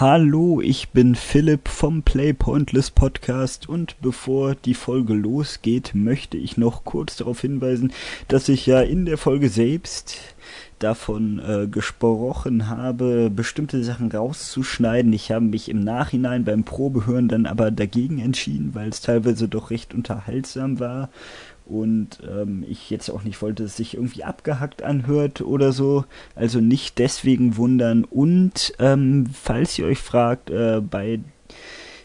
Hallo, ich bin Philipp vom Play Pointless Podcast und bevor die Folge losgeht, möchte ich noch kurz darauf hinweisen, dass ich ja in der Folge selbst davon äh, gesprochen habe, bestimmte Sachen rauszuschneiden. Ich habe mich im Nachhinein beim Probehören dann aber dagegen entschieden, weil es teilweise doch recht unterhaltsam war und ähm, ich jetzt auch nicht wollte, dass es sich irgendwie abgehackt anhört oder so. Also nicht deswegen wundern. Und ähm, falls ihr euch fragt, äh, bei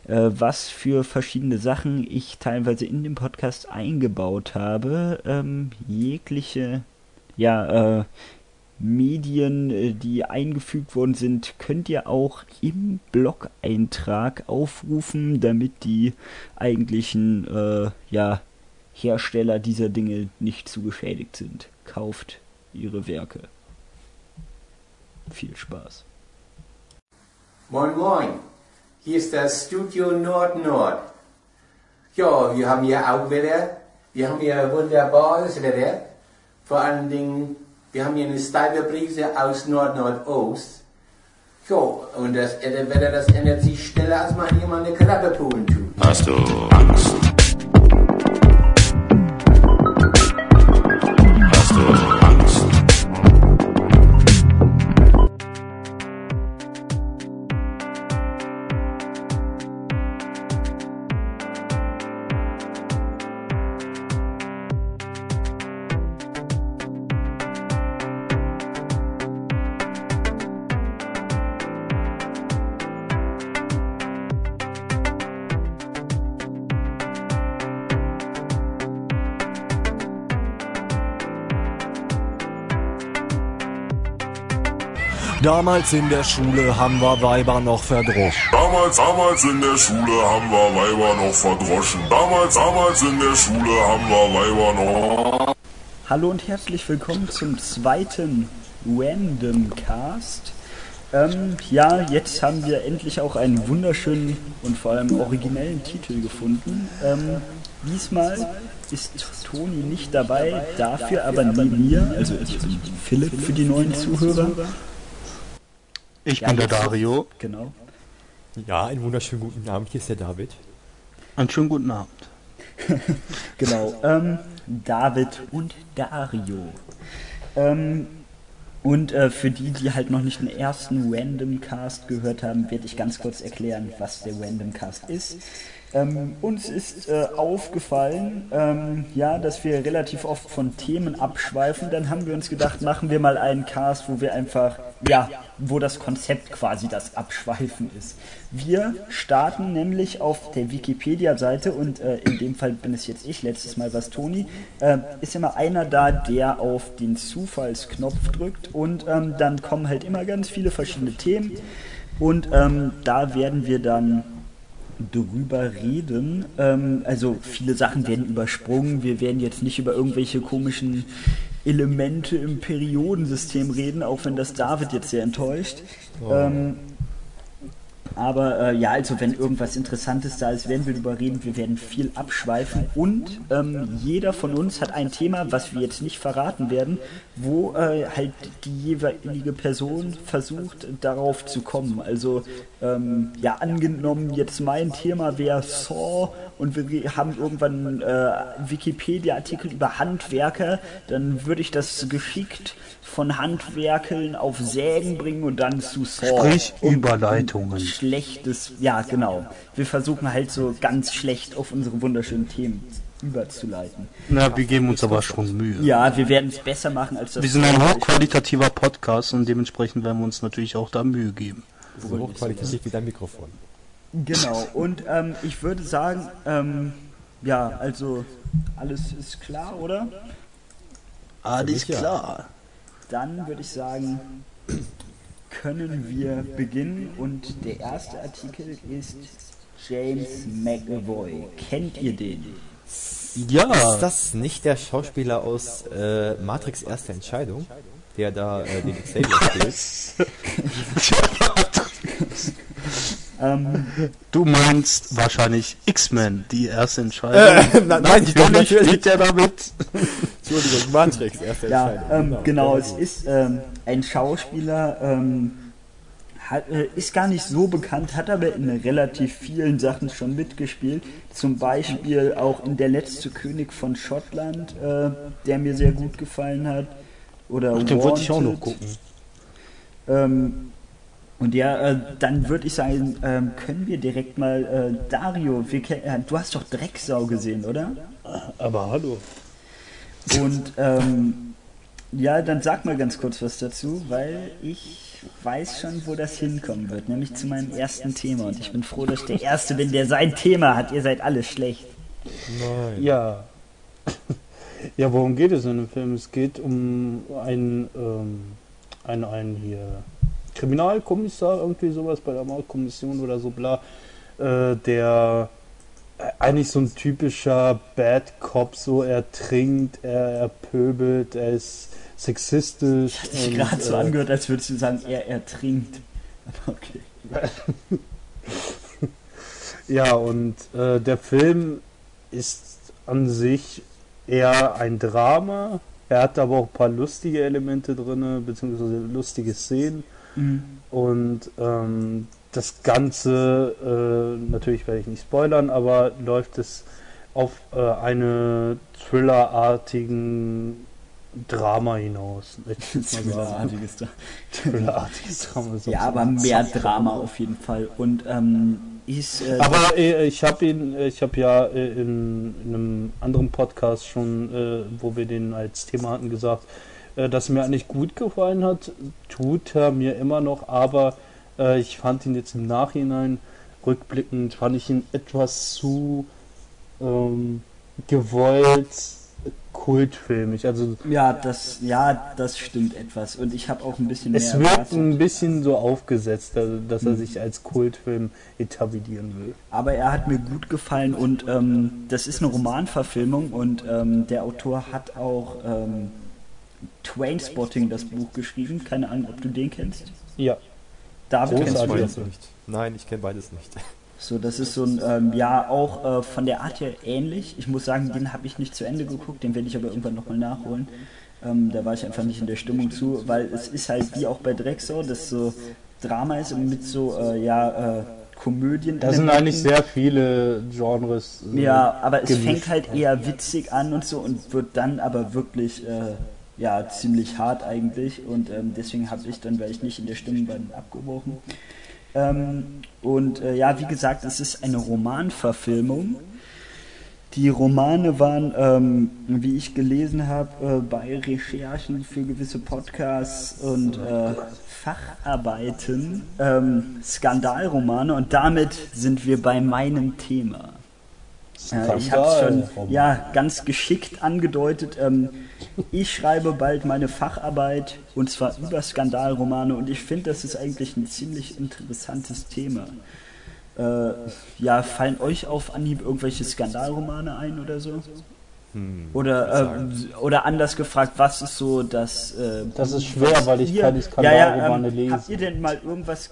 äh, was für verschiedene Sachen ich teilweise in dem Podcast eingebaut habe, ähm, jegliche ja, äh, Medien, äh, die eingefügt worden sind, könnt ihr auch im Blog-Eintrag aufrufen, damit die eigentlichen äh, ja, Hersteller dieser Dinge nicht zu geschädigt sind. Kauft ihre Werke. Viel Spaß. Moin Moin, hier ist das Studio Nord Nord. Ja, wir haben hier auch Wetter. Wir haben hier wunderbares Wetter. Vor allen Dingen wir haben hier eine steife Brise aus Nord-Nordost. Jo, und das Wetter, das ändert sich schneller, als man jemand eine Klappe tun tut. Hast du Angst? Damals in der Schule haben wir Weiber noch verdroschen. Damals, damals in der Schule haben wir Weiber noch verdroschen. Damals, damals in der Schule haben wir Weiber noch. Hallo und herzlich willkommen zum zweiten Random Cast. Ähm, ja, jetzt haben wir endlich auch einen wunderschönen und vor allem originellen Titel gefunden. Ähm, diesmal ist Toni nicht dabei, dafür aber neben mir, also ich bin Philipp für die neuen Zuhörer. Ich Ja, bin der Dario. Genau. Ja, einen wunderschönen guten Abend. Hier ist der David. Einen schönen guten Abend. Genau, ähm, David und Dario. Ähm, und äh, für die, die halt noch nicht den ersten Random Cast gehört haben, werde ich ganz kurz erklären, was der Random Cast ist. Ähm, uns ist äh, aufgefallen, ähm, ja, dass wir relativ oft von Themen abschweifen. Dann haben wir uns gedacht, machen wir mal einen Cast, wo wir einfach, ja, wo das Konzept quasi das Abschweifen ist. Wir starten nämlich auf der Wikipedia-Seite und äh, in dem Fall bin es jetzt ich, letztes Mal was Toni, äh, ist immer einer da, der auf den Zufallsknopf drückt und ähm, dann kommen halt immer ganz viele verschiedene Themen und ähm, da werden wir dann drüber reden. Ähm, also viele Sachen werden übersprungen. Wir werden jetzt nicht über irgendwelche komischen Elemente im Periodensystem reden, auch wenn das David jetzt sehr enttäuscht. Ähm, aber äh, ja, also wenn irgendwas Interessantes da ist, werden wir darüber reden. Wir werden viel abschweifen und ähm, jeder von uns hat ein Thema, was wir jetzt nicht verraten werden, wo äh, halt die jeweilige Person versucht, darauf zu kommen. Also ähm, ja, angenommen jetzt mein Thema wäre Saw und wir haben irgendwann äh, Wikipedia-Artikel über Handwerker, dann würde ich das geschickt von Handwerkeln auf Sägen bringen und dann zu Saw. Sprich Überleitungen. Schlechtes, ja genau. Wir versuchen halt so ganz schlecht auf unsere wunderschönen Themen überzuleiten. Na, wir geben uns aber schon Mühe. Ja, wir werden es besser machen als das. Wir sind ein hochqualitativer Podcast und dementsprechend werden wir uns natürlich auch da Mühe geben. So hochqualitativ wie dein Mikrofon. Genau. Und ähm, ich würde sagen, ähm, ja, also alles ist klar, oder? Alles ja. klar. Dann würde ich sagen, können wir beginnen und der erste Artikel ist James McAvoy. Kennt ihr den? Ja, Ist das nicht der Schauspieler aus äh, Matrix Erste Entscheidung, der da äh, den Xavier spielt? Ähm, du meinst wahrscheinlich X-Men, die erste Entscheidung. nein, nein, ich doch Natürlich natürlich. spielt er damit. Entschuldigung, Matrix Erste ja, Entscheidung. ähm, genau, es ist ähm, ein Schauspieler, ähm, hat, äh, ist gar nicht so bekannt, hat aber in relativ vielen Sachen schon mitgespielt. Zum Beispiel auch in Der letzte König von Schottland, äh, der mir sehr gut gefallen hat. Oder Ach, den wollte ich auch noch gucken. Ähm, und ja, äh, dann würde ich sagen, ähm, können wir direkt mal äh, Dario, wir, äh, du hast doch Drecksau gesehen, oder? Aber hallo. Und ähm, ja, dann sag mal ganz kurz was dazu, weil ich weiß schon, wo das hinkommen wird, nämlich zu meinem ersten Thema. Und ich bin froh, dass ich der Erste bin, der sein Thema hat. Ihr seid alle schlecht. Nein. Ja. Ja, worum geht es in dem Film? Es geht um einen, ähm, einen, einen hier Kriminalkommissar, irgendwie sowas bei der Mordkommission oder so, bla, äh, der äh, eigentlich so ein typischer Bad Cop, so er trinkt, er, er pöbelt, er ist sexistisch. Hat sich gerade so äh, angehört, als würdest du sagen, er ertrinkt. Okay. Ja, und äh, der Film ist an sich eher ein Drama. Er hat aber auch ein paar lustige Elemente drin, beziehungsweise lustige Szenen. Mhm. Und ähm, das Ganze, äh, natürlich werde ich nicht spoilern, aber läuft es auf äh, eine Thriller-artigen Drama hinaus. Ich. Thriller-artiges. Thriller-artiges Drama. so Ja, aber mehr Drama auf jeden Fall. Und ähm, ist. Äh, Aber äh, ich habe ihn, ich habe ja äh, in, in einem anderen Podcast schon, äh, wo wir den als Thema hatten, gesagt, dass er mir eigentlich gut gefallen hat. Tut er mir immer noch, aber äh, ich fand ihn jetzt im Nachhinein, rückblickend, fand ich ihn etwas zu ähm, gewollt kultfilmig. Also ja, das, ja, das stimmt etwas. Und ich habe auch ein bisschen es mehr wirkt erwartet. ein bisschen so aufgesetzt, also, dass Mhm. er sich als Kultfilm etablieren will. Aber er hat mir gut gefallen und ähm, das ist eine Romanverfilmung und ähm, der Autor hat auch ähm, Trainspotting das Buch geschrieben. Keine Ahnung, ob du den kennst. Ja. David kennst du? Beides nicht. Nein, ich kenne beides nicht. So, das ist so ein, ähm, ja, auch äh, von der Art her ähnlich. Ich muss sagen, den habe ich nicht zu Ende geguckt, den werde ich aber irgendwann nochmal nachholen. Ähm, da war ich einfach nicht in der Stimmung zu, weil es ist halt wie auch bei Drexau, das so Drama ist und mit so, äh, ja, äh, Komödien. Da sind eigentlich sehr viele Genres. äh, Ja, aber es gemischt. fängt halt eher witzig an und so und wird dann aber wirklich, äh, ja, ziemlich hart eigentlich. Und ähm, deswegen habe ich dann, weil ich nicht in der Stimmung war, abgebrochen. Ähm, und äh, ja, wie gesagt, es ist eine Romanverfilmung. Die Romane waren, ähm, wie ich gelesen habe, äh, bei Recherchen für gewisse Podcasts und äh, Facharbeiten ähm, Skandalromane und damit sind wir bei meinem Thema. Ja, ich habe es schon ja, ganz geschickt angedeutet. Ähm, ich schreibe bald meine Facharbeit und zwar über Skandalromane und ich finde, das ist eigentlich ein ziemlich interessantes Thema. Äh, ja, fallen euch auf Anhieb irgendwelche Skandalromane ein oder so? Hm, Oder, äh, oder anders gefragt, was ist so das. Äh, Das ist schwer, weil ich ihr- keine ja, ja, Skandalromane ähm, lese. Habt ihr denn mal irgendwas.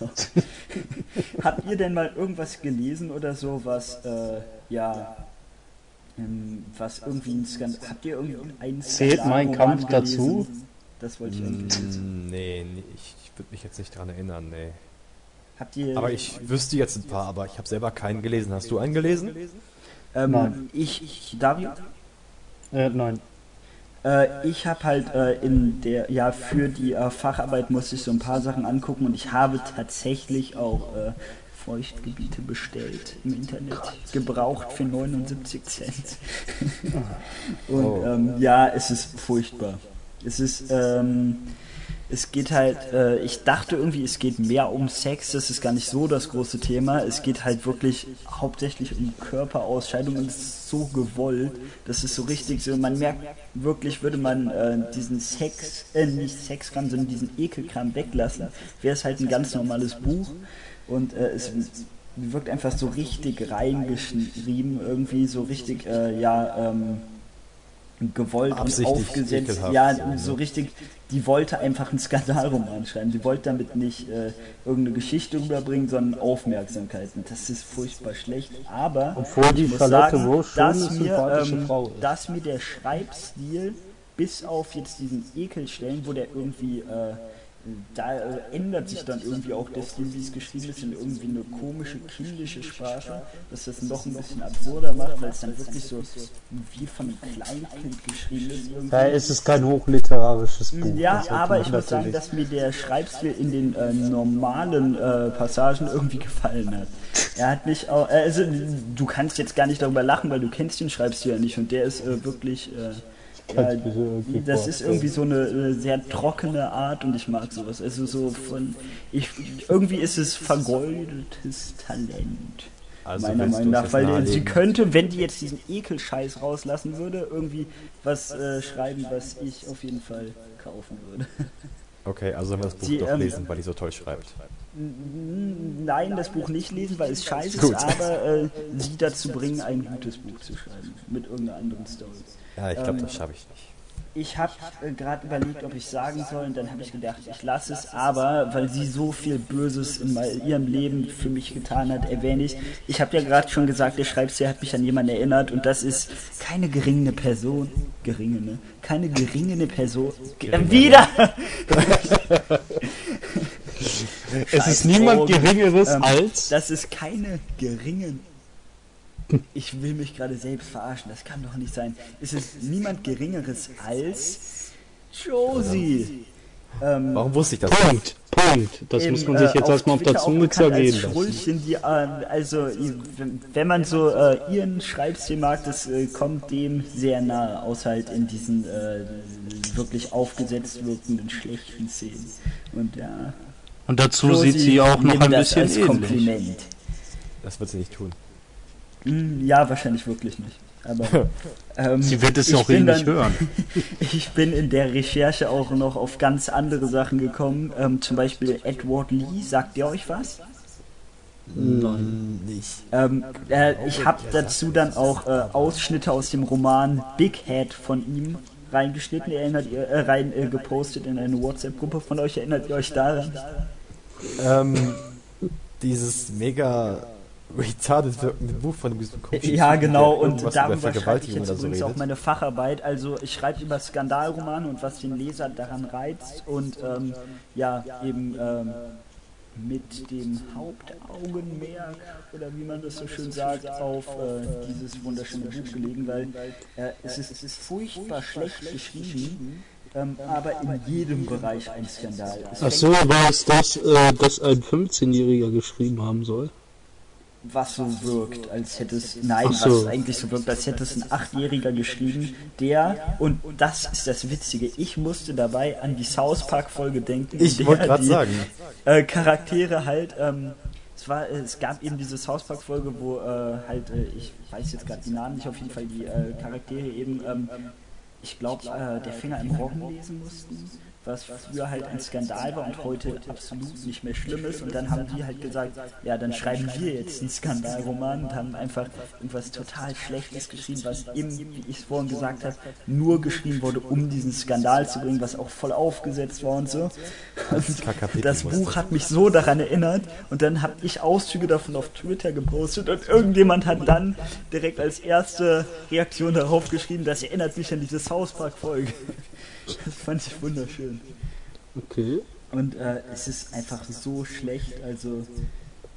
habt ihr denn mal irgendwas gelesen oder so, was. Äh, ja. ähm, was irgendwie ein Skandal. Habt ihr irgendwie einen Zählt mein Kampf gelesen? dazu? Das wollte ich eigentlich wissen. Hm, nee, nee, ich, ich würde mich jetzt nicht dran erinnern, nee. Habt ihr. Aber ich wüsste jetzt ein paar, aber ich habe selber keinen gelesen. Hast du einen gelesen? Ähm, Nein. ich, ich. Dario? Äh, nein. Äh, ich habe halt äh, in der, ja, für die äh, Facharbeit musste ich so ein paar Sachen angucken und ich habe tatsächlich auch äh, Feuchtgebiete bestellt im Internet, gebraucht für 79 Cent. und Oh. ähm, ja, es ist furchtbar. Es ist, ähm, es geht halt, äh, ich dachte irgendwie, es geht mehr um Sex, das ist gar nicht so das große Thema. Es geht halt wirklich hauptsächlich um Körperausscheidung und es ist so gewollt, das ist so richtig so, man merkt wirklich, würde man äh, diesen Sex, äh, nicht Sexkram, sondern diesen Ekelkram weglassen, wäre es halt ein ganz normales Buch und äh, es wirkt einfach so richtig reingeschrieben, irgendwie so richtig, äh, ja, ähm, gewollt und aufgesetzt. Ja, so, richtig, die wollte einfach einen Skandalroman schreiben. Die wollte damit nicht äh, irgendeine Geschichte rüberbringen, sondern Aufmerksamkeit. Und das ist furchtbar schlecht. Aber Obwohl die ich muss Charlotte sagen, dass mir, ähm, dass mir der Schreibstil bis auf jetzt diesen Ekelstellen, wo der irgendwie äh, da äh, ändert sich dann irgendwie auch der Stil, wie es geschrieben ist, in irgendwie eine komische, kindische Sprache, dass das noch ein bisschen absurder macht, weil es dann wirklich so wie von einem Kleinkind geschrieben ist. Irgendwie. Da ist es kein hochliterarisches Buch. Ja, das aber ich muss sagen, dass mir der Schreibstil in den äh, normalen äh, Passagen irgendwie gefallen hat. Er hat mich auch, äh, also du kannst jetzt gar nicht darüber lachen, weil du kennst den Schreibstil ja nicht und der ist äh, wirklich, äh, ja, das ist irgendwie so eine sehr trockene Art und ich mag sowas. Also so von, ich, irgendwie ist es vergoldetes Talent. Also meiner Meinung nach, weil sie nahelegen? könnte, wenn die jetzt diesen Ekelscheiß rauslassen würde, irgendwie was äh, schreiben, was ich auf jeden Fall kaufen würde. Okay, also das Buch Sie, doch ähm, lesen, weil die so toll schreibt. Nein, das Buch nicht lesen, weil es scheiße ist, aber äh, sie dazu bringen, ein gutes Buch zu schreiben. Mit irgendeiner anderen Story. Ja, ich glaube, ähm, das schaffe ich nicht. Ich habe äh, gerade überlegt, ob ich sagen soll, und dann habe ich gedacht, ich lasse es, aber weil sie so viel Böses in ihrem Leben für mich getan hat, erwähne ich. Ich habe ja gerade schon gesagt, der Schreibstil hat mich an jemanden erinnert und das ist keine geringene Person. Geringe, ne? Keine geringene Person. Ge äh, wieder! Es ist niemand. Geringeres Ähm, als. Das ist keine geringen. Ich will mich gerade selbst verarschen, das kann doch nicht sein. Es ist niemand Geringeres als Josie. Ähm, Warum wusste ich das? Punkt. Punkt. Das eben, muss man sich äh, jetzt erstmal auf der Zunge zergehen lassen. Schrullchen, die, äh, also wenn- man so äh, ihren Schreibstil mag, das äh, kommt dem sehr nahe, außer halt in diesen äh, wirklich aufgesetzt wirkenden schlechten Szenen. Und ja, Und dazu Josie, sieht sie auch noch ein das bisschen als ähnlich. Kompliment. Das wird sie nicht tun. Hm, Ja, wahrscheinlich wirklich nicht. Aber ähm, Sie wird es auch eh nicht hören. Ich bin in der Recherche auch noch auf ganz andere Sachen gekommen. Ähm, zum Beispiel Edward Lee, sagt ihr euch was? Nein. Nicht. Ähm, äh, ich habe dazu dann auch äh, Ausschnitte aus dem Roman Big Head von ihm reingeschnitten, erinnert ihr, äh, rein äh, gepostet in eine WhatsApp-Gruppe von euch. Erinnert ihr euch daran? Ähm, dieses mega retarded wirkende Buch von diesem komischen Ja, genau, und darüber schreibe ich jetzt so übrigens auch redet. meine Facharbeit. Also ich schreibe über Skandalromane und was den Leser daran reizt und ähm, ja, eben ähm, mit dem Hauptaugenmerk, oder wie man das so schön sagt, auf äh, dieses wunderschöne Buch gelegen, weil äh, es, ist, es ist furchtbar schlecht geschrieben, ähm, aber in jedem Bereich ein Skandal. Es Ach so, war es das, äh, das ein 15-Jähriger geschrieben haben soll? Was so wirkt, als hätte es, nein, so. was eigentlich so wirkt, als hätte es ein Achtjähriger geschrieben, der, und das ist das Witzige, ich musste dabei an die South Park Folge denken. Ich wollte gerade die, sagen. Äh, Charaktere halt, ähm, es war, äh, es gab eben diese South Park Folge, wo äh, halt, äh, ich weiß jetzt gerade die Namen nicht, auf jeden Fall die äh, Charaktere eben, ähm, ich glaube, äh, der Finger im Roggen lesen mussten, was früher halt ein Skandal war und heute absolut nicht mehr schlimm ist. Und dann haben die halt gesagt, ja, dann schreiben wir jetzt einen Skandalroman und haben einfach irgendwas total Schlechtes geschrieben, was eben, wie ich es vorhin gesagt habe, nur geschrieben wurde, um diesen Skandal zu bringen, was auch voll aufgesetzt war und so. Und das Buch hat mich so daran erinnert und dann habe ich Auszüge davon auf Twitter gepostet und irgendjemand hat dann direkt als erste Reaktion darauf geschrieben, das erinnert mich an diese South Park Folge. Das fand ich wunderschön. Okay. Und äh, es ist einfach so schlecht, also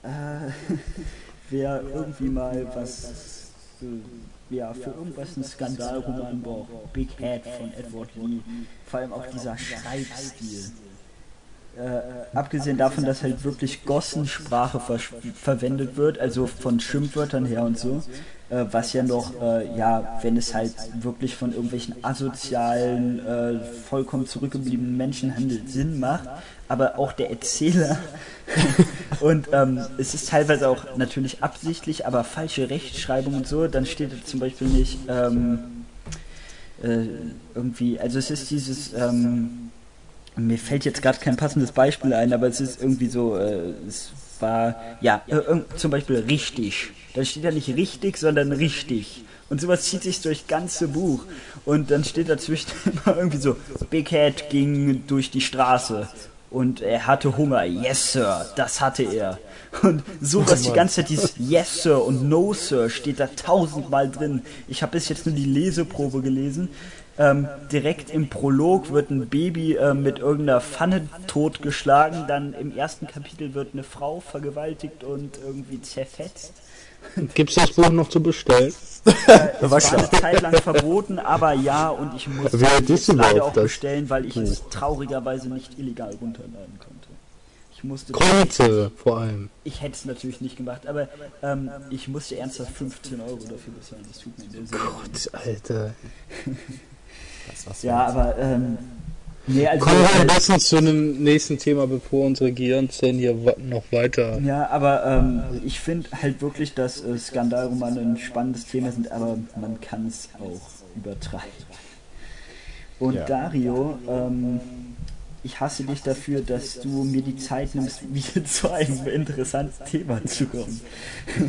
äh, wer irgendwie mal was äh, ja, für irgendwas einen Skandalroman braucht, Big Head von Edward Lee, vor allem auch dieser Schreibstil. Äh, abgesehen davon, dass halt wirklich Gossensprache ver verwendet wird, also von Schimpfwörtern her und so, äh, was ja noch, äh, ja, wenn es halt wirklich von irgendwelchen asozialen, äh, vollkommen zurückgebliebenen Menschen handelt, Sinn macht, aber auch der Erzähler und ähm, es ist teilweise auch natürlich absichtlich, aber falsche Rechtschreibung und so, dann steht zum Beispiel nicht ähm, äh, irgendwie, also es ist dieses, ähm, mir fällt jetzt gerade kein passendes Beispiel ein, aber es ist irgendwie so, äh, es war, ja, zum Beispiel richtig. Da steht ja nicht richtig, sondern richtig. Und sowas zieht sich durch ganze Buch. Und dann steht dazwischen immer irgendwie so, Big Head ging durch die Straße. Und er hatte Hunger. Yes, Sir. Das hatte er. Und sowas die ganze Zeit, dieses Yes, Sir und No, Sir steht da tausendmal drin. Ich habe bis jetzt nur die Leseprobe gelesen. Ähm, direkt im Prolog wird ein Baby äh, mit irgendeiner Pfanne totgeschlagen. Dann im ersten Kapitel wird eine Frau vergewaltigt und irgendwie zerfetzt. Gibt es das Buch noch zu bestellen? Es war eine Zeit lang verboten, aber ja, und ich das es leider auch das bestellen, weil ich es traurigerweise nicht illegal runterladen konnte. Ich musste, Konnte vor allem. ich hätte es natürlich nicht gemacht, aber ähm, ich musste ernsthaft 15 Euro dafür bezahlen. Das tut mir. Gott, Alter. Das war's Ja, aber ähm, nee, also Kommen wir am besten zu einem nächsten Thema, bevor unsere Gehirnzellen hier noch weiter. ja, aber ähm, ich finde halt wirklich, dass äh, Skandalromane ein spannendes Thema sind, aber man kann es auch übertreiben. Und Ja. Dario, ähm, ich hasse dich dafür, dass du mir die Zeit nimmst, wieder zu einem interessanten Thema zu kommen.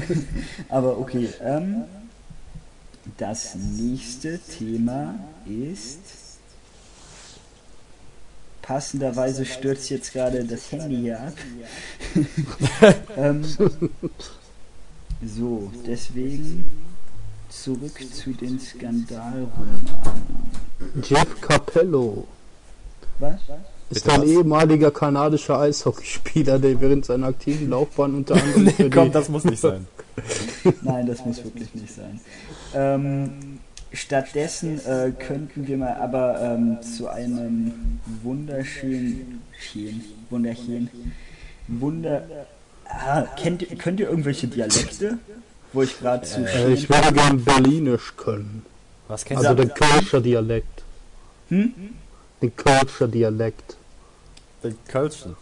aber okay, ähm, das nächste Thema ist. Passenderweise stürzt jetzt gerade das Handy hier ab. ähm, so, deswegen zurück zu den Skandalromanen. Jeff Capello Was? ist Bitte ein was? ehemaliger kanadischer Eishockeyspieler, der während seiner aktiven Laufbahn unter anderem für Komm, die das muss nicht sein. Nein, das muss wirklich nicht sein. Ähm, stattdessen äh, könnten wir mal aber ähm, zu einem wunderschönen, schön, wunderschön, wunder. Ah, kennt, könnt ihr irgendwelche Dialekte? Wo ich gerade zu Äh, ich würde gern Berlinisch können. Was kennst Also du? den Kölscher Dialekt. Hm? Den Kölscher Dialekt. Den Kölschen.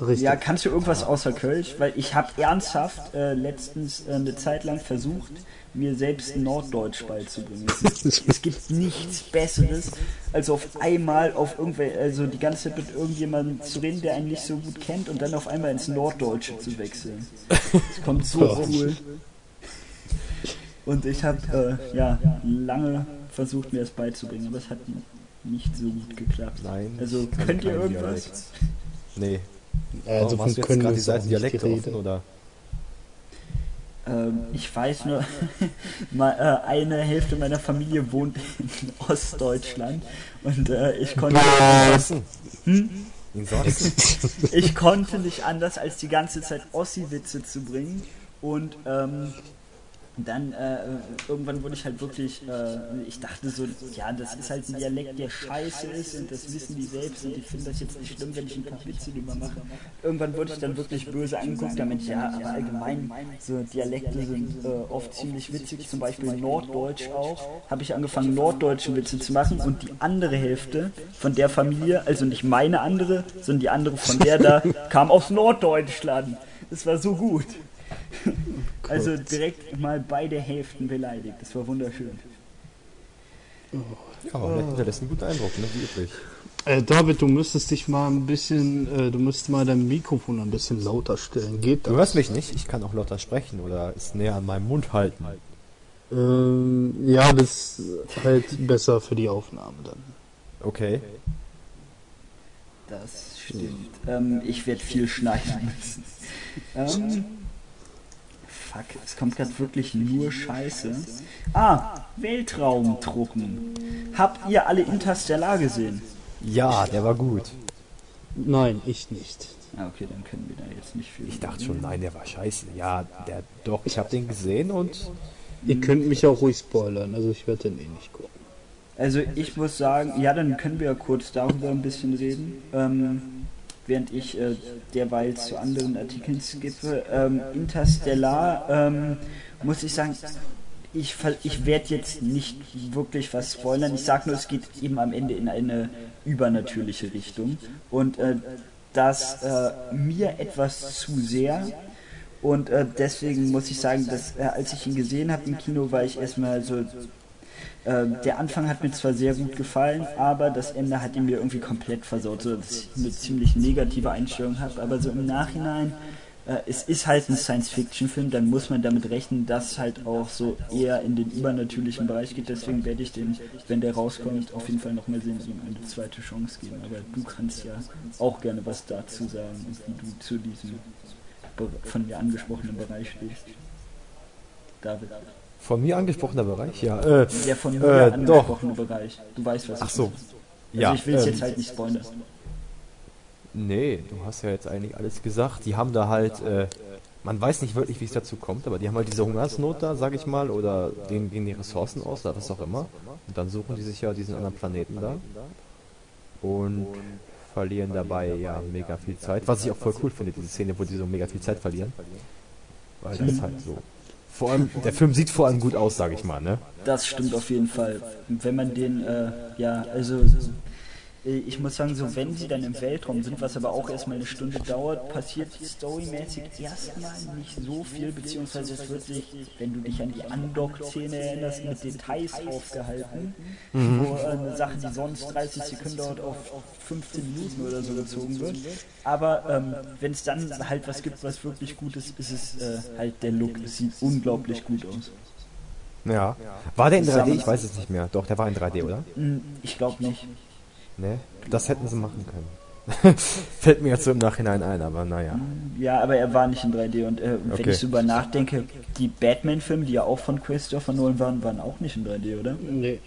Richtig. Ja, kannst du irgendwas außer Kölsch? Weil ich habe ernsthaft äh, letztens äh, eine Zeit lang versucht, mir selbst Norddeutsch beizubringen. Es, ist, es gibt nichts Besseres, als auf einmal auf irgendwelche, also die ganze Zeit mit irgendjemandem zu reden, der einen nicht so gut kennt und dann auf einmal ins Norddeutsche zu wechseln. Das kommt so cool. Und ich habe äh, ja lange versucht, mir das beizubringen, aber es hat nicht so gut geklappt. Nein. Also könnt ihr irgendwas? Dialekt. Nee. Also du von jetzt Können gerade die Seite nicht Dialekte die offen, Rede. oder? Ähm, ich weiß nur, äh, eine Hälfte meiner Familie wohnt in Ostdeutschland und äh, ich konnte Sachsen. ich konnte nicht anders als die ganze Zeit Ossi-Witze zu bringen und ähm, dann äh, irgendwann wurde ich halt wirklich, äh, ich dachte so, ja, das ist halt ein Dialekt, der scheiße ist und das wissen die selbst und ich finde das jetzt nicht schlimm, wenn ich ein paar Witze drüber mache. Irgendwann wurde ich dann wirklich böse angeguckt, damit ja, aber allgemein so Dialekte sind äh, oft ziemlich witzig, zum Beispiel Norddeutsch auch, habe ich angefangen norddeutschen Witze zu machen und die andere Hälfte von der Familie, also nicht meine andere, sondern die andere von der da, kam aus Norddeutschland. Es war so gut. Also direkt mal beide Hälften beleidigt. Das war wunderschön. Ja, aber oh. hinterlässt einen guten Eindruck, ne? wie üblich. Äh, David, du müsstest dich mal ein bisschen, äh, du müsstest mal dein Mikrofon ein bisschen lauter stellen. Geht Du das? hörst mich nicht, ich kann auch lauter sprechen oder es näher an meinem Mund halten. Ähm, ja, das ist halt besser für die Aufnahme dann. Okay. Das stimmt. Ähm, ich werde viel schneiden müssen. Ähm, fuck, es kommt gerade wirklich nur Scheiße. Ah, Weltraumtruppen. Habt ihr alle Interstellar gesehen? Ja, der war gut. Nein, ich nicht. Ah, okay, dann können wir da jetzt nicht viel. Ich dachte schon, nein, der war scheiße. Ja, der doch, ich habe den gesehen und Ihr könnt mich auch ruhig spoilern, also ich werde den eh nicht gucken. Also ich muss sagen, ja, dann können wir ja kurz darüber ein bisschen reden, ähm, während ich äh, derweil zu anderen Artikeln skippe. Ähm, Interstellar, ähm, muss ich sagen, ich, ich werde jetzt nicht wirklich was spoilern. Ich sage nur, es geht eben am Ende in eine übernatürliche Richtung. Und äh, das äh, mir etwas zu sehr. Und äh, deswegen muss ich sagen, dass äh, als ich ihn gesehen habe im Kino, war ich erstmal so äh, der Anfang hat mir zwar sehr gut gefallen, aber das Ende hat ihn mir irgendwie komplett versaut, so dass ich eine ziemlich negative Einstellung habe. Aber so im Nachhinein, äh, es ist halt ein Science-Fiction-Film, dann muss man damit rechnen, dass halt auch so eher in den übernatürlichen Bereich geht. Deswegen werde ich den, wenn der rauskommt, auf jeden Fall nochmal sehen und ihm eine zweite Chance geben. Aber du kannst ja auch gerne was dazu sagen, wie du zu diesem von mir angesprochenen Bereich stehst. David. Von mir angesprochener Bereich, ja. Äh, Der von mir äh, doch. angesprochene Bereich. Du weißt, was Ach so. Also Ja, ich will es ähm, jetzt halt nicht spoilern. Nee, du hast ja jetzt eigentlich alles gesagt. Die haben da halt, äh, man weiß nicht wirklich, wie es dazu kommt, aber die haben halt diese Hungersnot da, sag ich mal, oder denen gehen die Ressourcen aus, oder was auch immer. Und dann suchen die sich ja diesen anderen Planeten da und verlieren dabei ja mega viel Zeit. Was ich auch voll cool finde, diese Szene, wo die so mega viel Zeit verlieren. Weil das ist halt so. Vor allem, der Film sieht vor allem gut aus, sag ich mal, ne? Das stimmt auf jeden Fall. Wenn man den, äh, ja, also ich muss sagen, so wenn sie dann im Weltraum sind, was aber auch erstmal eine Stunde dauert, passiert storymäßig erstmal nicht so viel, beziehungsweise es wird sich, wenn du dich an die Undock-Szene erinnerst, mit Details aufgehalten, wo äh, eine Sache, die sonst 30 Sekunden dauert, auf, auf 15 Minuten oder so gezogen wird. Aber ähm, wenn es dann halt was gibt, was wirklich gut ist, ist es äh, halt der Look. Es sieht unglaublich gut aus. Ja. War der in 3D? Zusammen- Ich weiß es nicht mehr. Doch, der war in 3D, oder? Hm, Ich glaube nicht. Ne? Das hätten sie machen können. Fällt mir jetzt so im Nachhinein ein, aber naja. Ja, aber er war nicht in 3D und äh, wenn Okay. ich so über nachdenke, die Batman-Filme, die ja auch von Christopher Nolan waren, waren auch nicht in 3D, oder? Nee.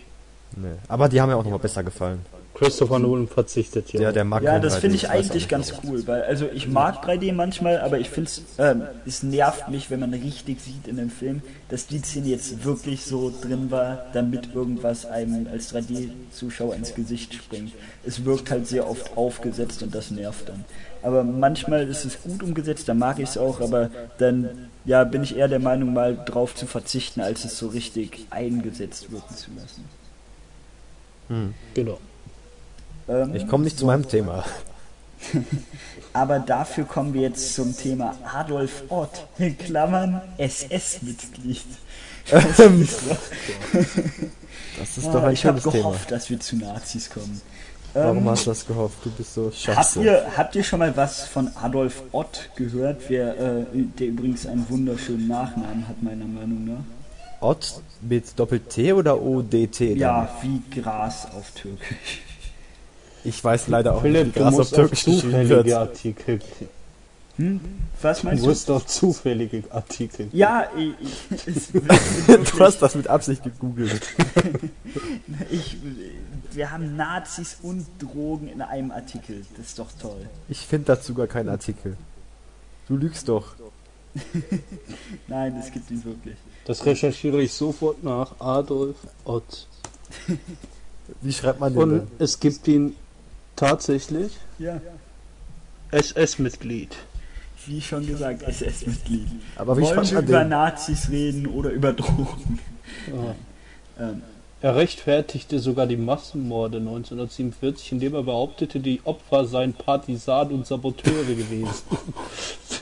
Ne. Aber die haben mir auch nochmal besser gefallen. Christopher Nolan verzichtet hier. Der, der mag Ja, das 3D, finde ich eigentlich ganz nicht. cool, weil also ich mag 3D manchmal, aber ich finde es, ähm, es nervt mich, wenn man richtig sieht in dem Film, dass die Szene jetzt wirklich so drin war, damit irgendwas einem als 3D-Zuschauer ins Gesicht springt. Es wirkt halt sehr oft aufgesetzt und das nervt dann. Aber manchmal ist es gut umgesetzt, dann mag ich es auch, aber dann ja, bin ich eher der Meinung, mal drauf zu verzichten, als es so richtig eingesetzt wirken zu lassen. Genau. Ähm, Ich komme nicht zu meinem Thema. Aber dafür kommen wir jetzt zum Thema Adolf Ott, in Klammern SS-Mitglied. Das ist doch ein ich habe schönes Thema. gehofft, dass wir zu Nazis kommen. Warum Ähm, hast du das gehofft? Du bist so habt, scheiße. ihr, habt ihr schon mal was von Adolf Ott gehört, wer, äh, der übrigens einen wunderschönen Nachnamen hat, meiner Meinung nach? Ott mit Doppel-T oder O-D-T? Ja, wie Gras auf Türkisch. Ich weiß leider auch Philipp, nicht, wie du Gras auf Türkisch geschrieben zufällige wird. Artikel. Was Du meinst du? musst auf zufällige Artikel. Ja, ich, ich, Du hast das mit Absicht gegoogelt. ich, wir haben Nazis und Drogen in einem Artikel. Das ist doch toll. Ich finde dazu gar keinen Artikel. Du lügst doch. Nein, es gibt ihn wirklich. Das recherchiere ich sofort nach Adolf Ott. Wie schreibt man den Und denn? es gibt ihn tatsächlich Ja, SS-Mitglied. wie schon gesagt, SS-Mitglied. Aber wie Wollen wir über den? Nazis reden oder über Drogen? Ja. Ähm, Er rechtfertigte sogar die Massenmorde 1947, indem er behauptete, die Opfer seien Partisanen und Saboteure gewesen.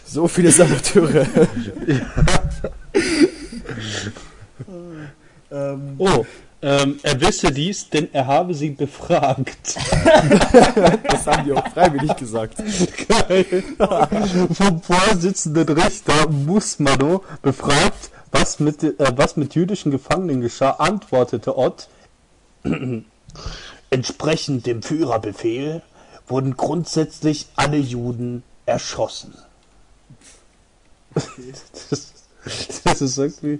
So viele Saboteure. ähm, Oh, ähm, er wisse dies, denn er habe sie befragt. Das haben die auch freiwillig gesagt. Geil. Vom Vorsitzenden Richter Musmano befragt, was mit, äh, was mit jüdischen Gefangenen geschah, antwortete Ott. Entsprechend dem Führerbefehl wurden grundsätzlich alle Juden erschossen. Das, das ist irgendwie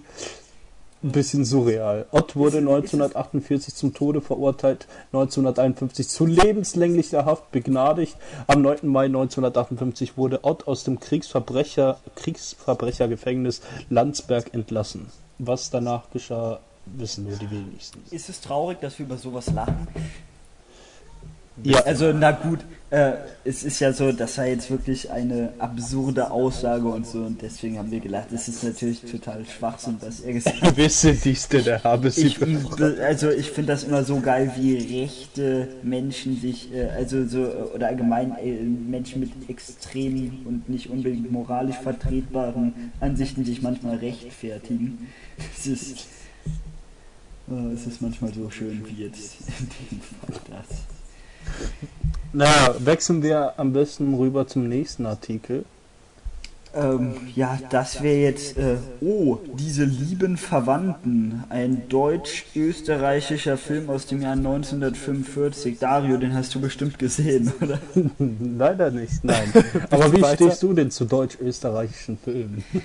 ein bisschen surreal. Ott wurde 1948 zum Tode verurteilt, 1951 zu lebenslänglicher Haft begnadigt. Am 9. Mai 1958 wurde Ott aus dem Kriegsverbrecher, Kriegsverbrechergefängnis Landsberg entlassen. Was danach geschah, wissen nur die wenigsten. ist es traurig, dass wir über sowas lachen? Ja, Also, na gut, äh, es ist ja so, das war jetzt wirklich eine absurde Aussage und so und deswegen haben wir gelacht. Es ist natürlich total Schwachsinn, was er gesagt hat. wisse dies, denn er habe sie Ich, also ich finde das immer so geil, wie rechte Menschen sich, äh, also so, äh, oder allgemein äh, Menschen mit extremen und nicht unbedingt moralisch vertretbaren Ansichten sich manchmal rechtfertigen. Es ist, äh, es ist manchmal so schön wie jetzt in dem Fall das. Na, wechseln wir am besten rüber zum nächsten Artikel. Ähm, ja, das wäre jetzt, äh, oh, diese lieben Verwandten, ein deutsch-österreichischer Film aus dem Jahr 1945. Dario, den hast du bestimmt gesehen, oder? Leider nicht, nein. Aber wie stehst du denn zu deutsch-österreichischen Filmen?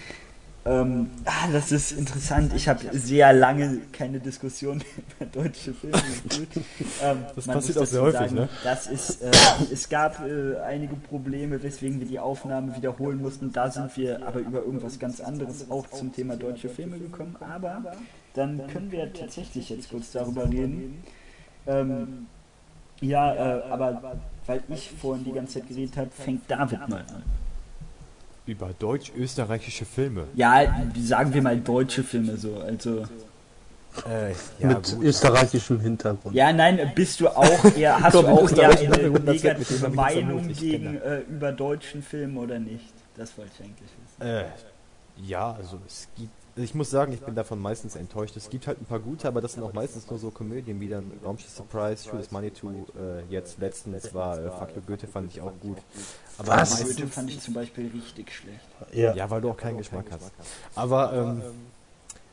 Ähm, ah, das ist interessant. Ich habe sehr lange keine Diskussion über deutsche Filme geführt. Ähm, Das passiert auch sehr häufig, ne? Das ist, äh, es gab äh, einige Probleme, weswegen wir die Aufnahme wiederholen mussten. Da sind wir aber über irgendwas ganz anderes auch zum Thema deutsche Filme gekommen. Aber dann können wir tatsächlich jetzt kurz darüber reden. Ähm, ja, äh, aber weil ich vorhin die ganze Zeit geredet habe, fängt David mal an. Über deutsch-österreichische Filme. Ja, sagen wir mal deutsche Filme so. Also Äh, ja, mit gut. österreichischem Hintergrund. ja, nein, bist du auch eher hast Komm, du auch eher eine machen wir 100 mit negative Meinung gegen äh, über deutschen Film oder nicht? Das wollte ich eigentlich wissen. Äh, ja, also es gibt. Ich muss sagen, ich bin davon meistens enttäuscht. Es gibt halt ein paar gute, aber das sind auch meistens nur so Komödien wie dann Raumschiff Surprise, Shoot is Money to, äh, jetzt letztens war äh, Faktor Goethe, fand ich auch gut. Aber Was? Goethe fand ich zum Beispiel richtig schlecht. Ja. ja, weil du auch keinen Geschmack hast. Aber, ähm,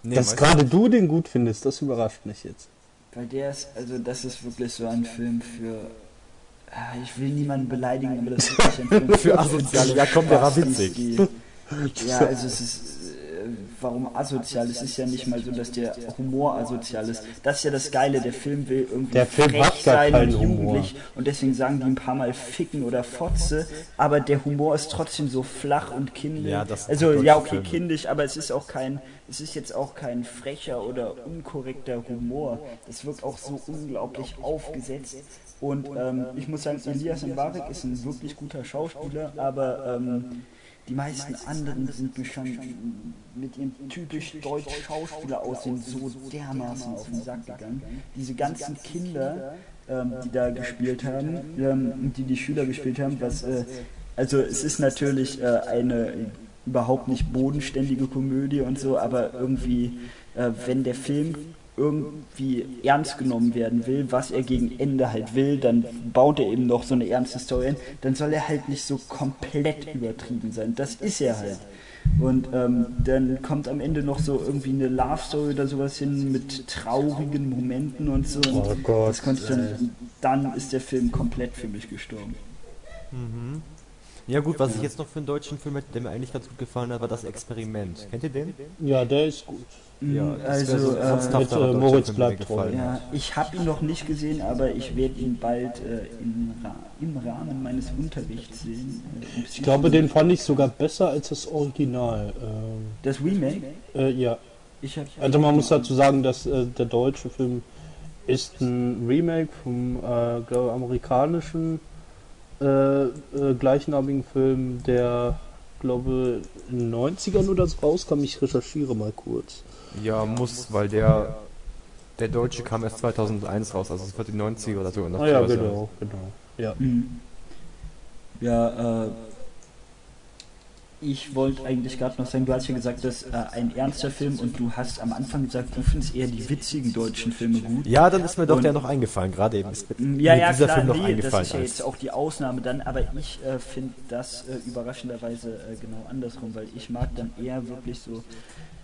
nee, Dass gerade du den gut findest, das überrascht mich jetzt. Weil der ist, also das ist wirklich so ein Film für. Ah, Ich will niemanden beleidigen, aber das ist wirklich ein Film Für Asoziale. Ja, komm, der war witzig. Ja, also es ist. Warum asozial? Es ist ja nicht mal so, dass der Humor asozial ist. Das ist ja das Geile. Der Film will irgendwie Der Film frech sein und Humor. jugendlich und deswegen sagen die ein paar Mal Ficken oder Fotze, aber der Humor ist trotzdem so flach und kindisch. Ja, also ja, okay, kindisch, aber es ist auch kein, es ist jetzt auch kein frecher oder unkorrekter Humor. Das wirkt auch so unglaublich aufgesetzt. Und ähm, ich muss sagen, Elias Mbarek ist ein wirklich guter Schauspieler, aber ähm, die meisten anderen sind mir schon mit ihrem typisch deutschen Schauspieler aussehen so dermaßen auf den Sack gegangen. Diese ganzen Kinder, ähm, die da gespielt haben, ähm, die die Schüler gespielt haben, was äh, also es ist natürlich äh, eine überhaupt nicht bodenständige Komödie und so, aber irgendwie, äh, wenn der Film irgendwie ernst genommen werden will, was er gegen Ende halt will, dann baut er eben noch so eine ernste Story ein, dann soll er halt nicht so komplett übertrieben sein. Das ist er halt. Und ähm, dann kommt am Ende noch so irgendwie eine Love Story oder sowas hin mit traurigen Momenten und so. Und Oh Gott, das konnte ich dann, dann ist der Film komplett für mich gestorben. Ja gut, was ich jetzt noch für einen deutschen Film hätte, der mir eigentlich ganz gut gefallen hat, war das Experiment. Kennt ihr den? Ja, der ist gut. Ja, wär also, äh, mit, äh, Moritz bleibt treu. hat. Ja, ich habe ihn noch nicht gesehen, aber ich werde ihn bald äh, im, Ra im Rahmen meines Unterrichts sehen. Äh, Ich glaube, den fand ich sogar besser als das Original. Ähm, Das Remake? äh, ja, Ich hab, also man muss dazu sagen, dass äh, der deutsche Film ist ein Remake vom äh, glaube amerikanischen äh, äh, gleichnamigen Film, der glaube in den 90ern oder so rauskam. Ich recherchiere mal kurz. Ja, muss, weil der der deutsche kam erst 2001 raus, also es wird die 90er oder so. Ah ja, genau, genau. Ja. Mhm. Ja, äh, ich wollte eigentlich gerade noch sagen, du hast ja gesagt, das ist äh, ein ernster Film und du hast am Anfang gesagt, du findest eher die witzigen deutschen Filme gut. Ja, dann ist mir doch Und- der noch eingefallen, gerade eben ist mir Ja, ja, dieser klar, Film noch nee, das eingefallen. ist ja jetzt auch die Ausnahme dann, aber ich äh, finde das äh, überraschenderweise äh, genau andersrum, weil ich mag dann eher wirklich so,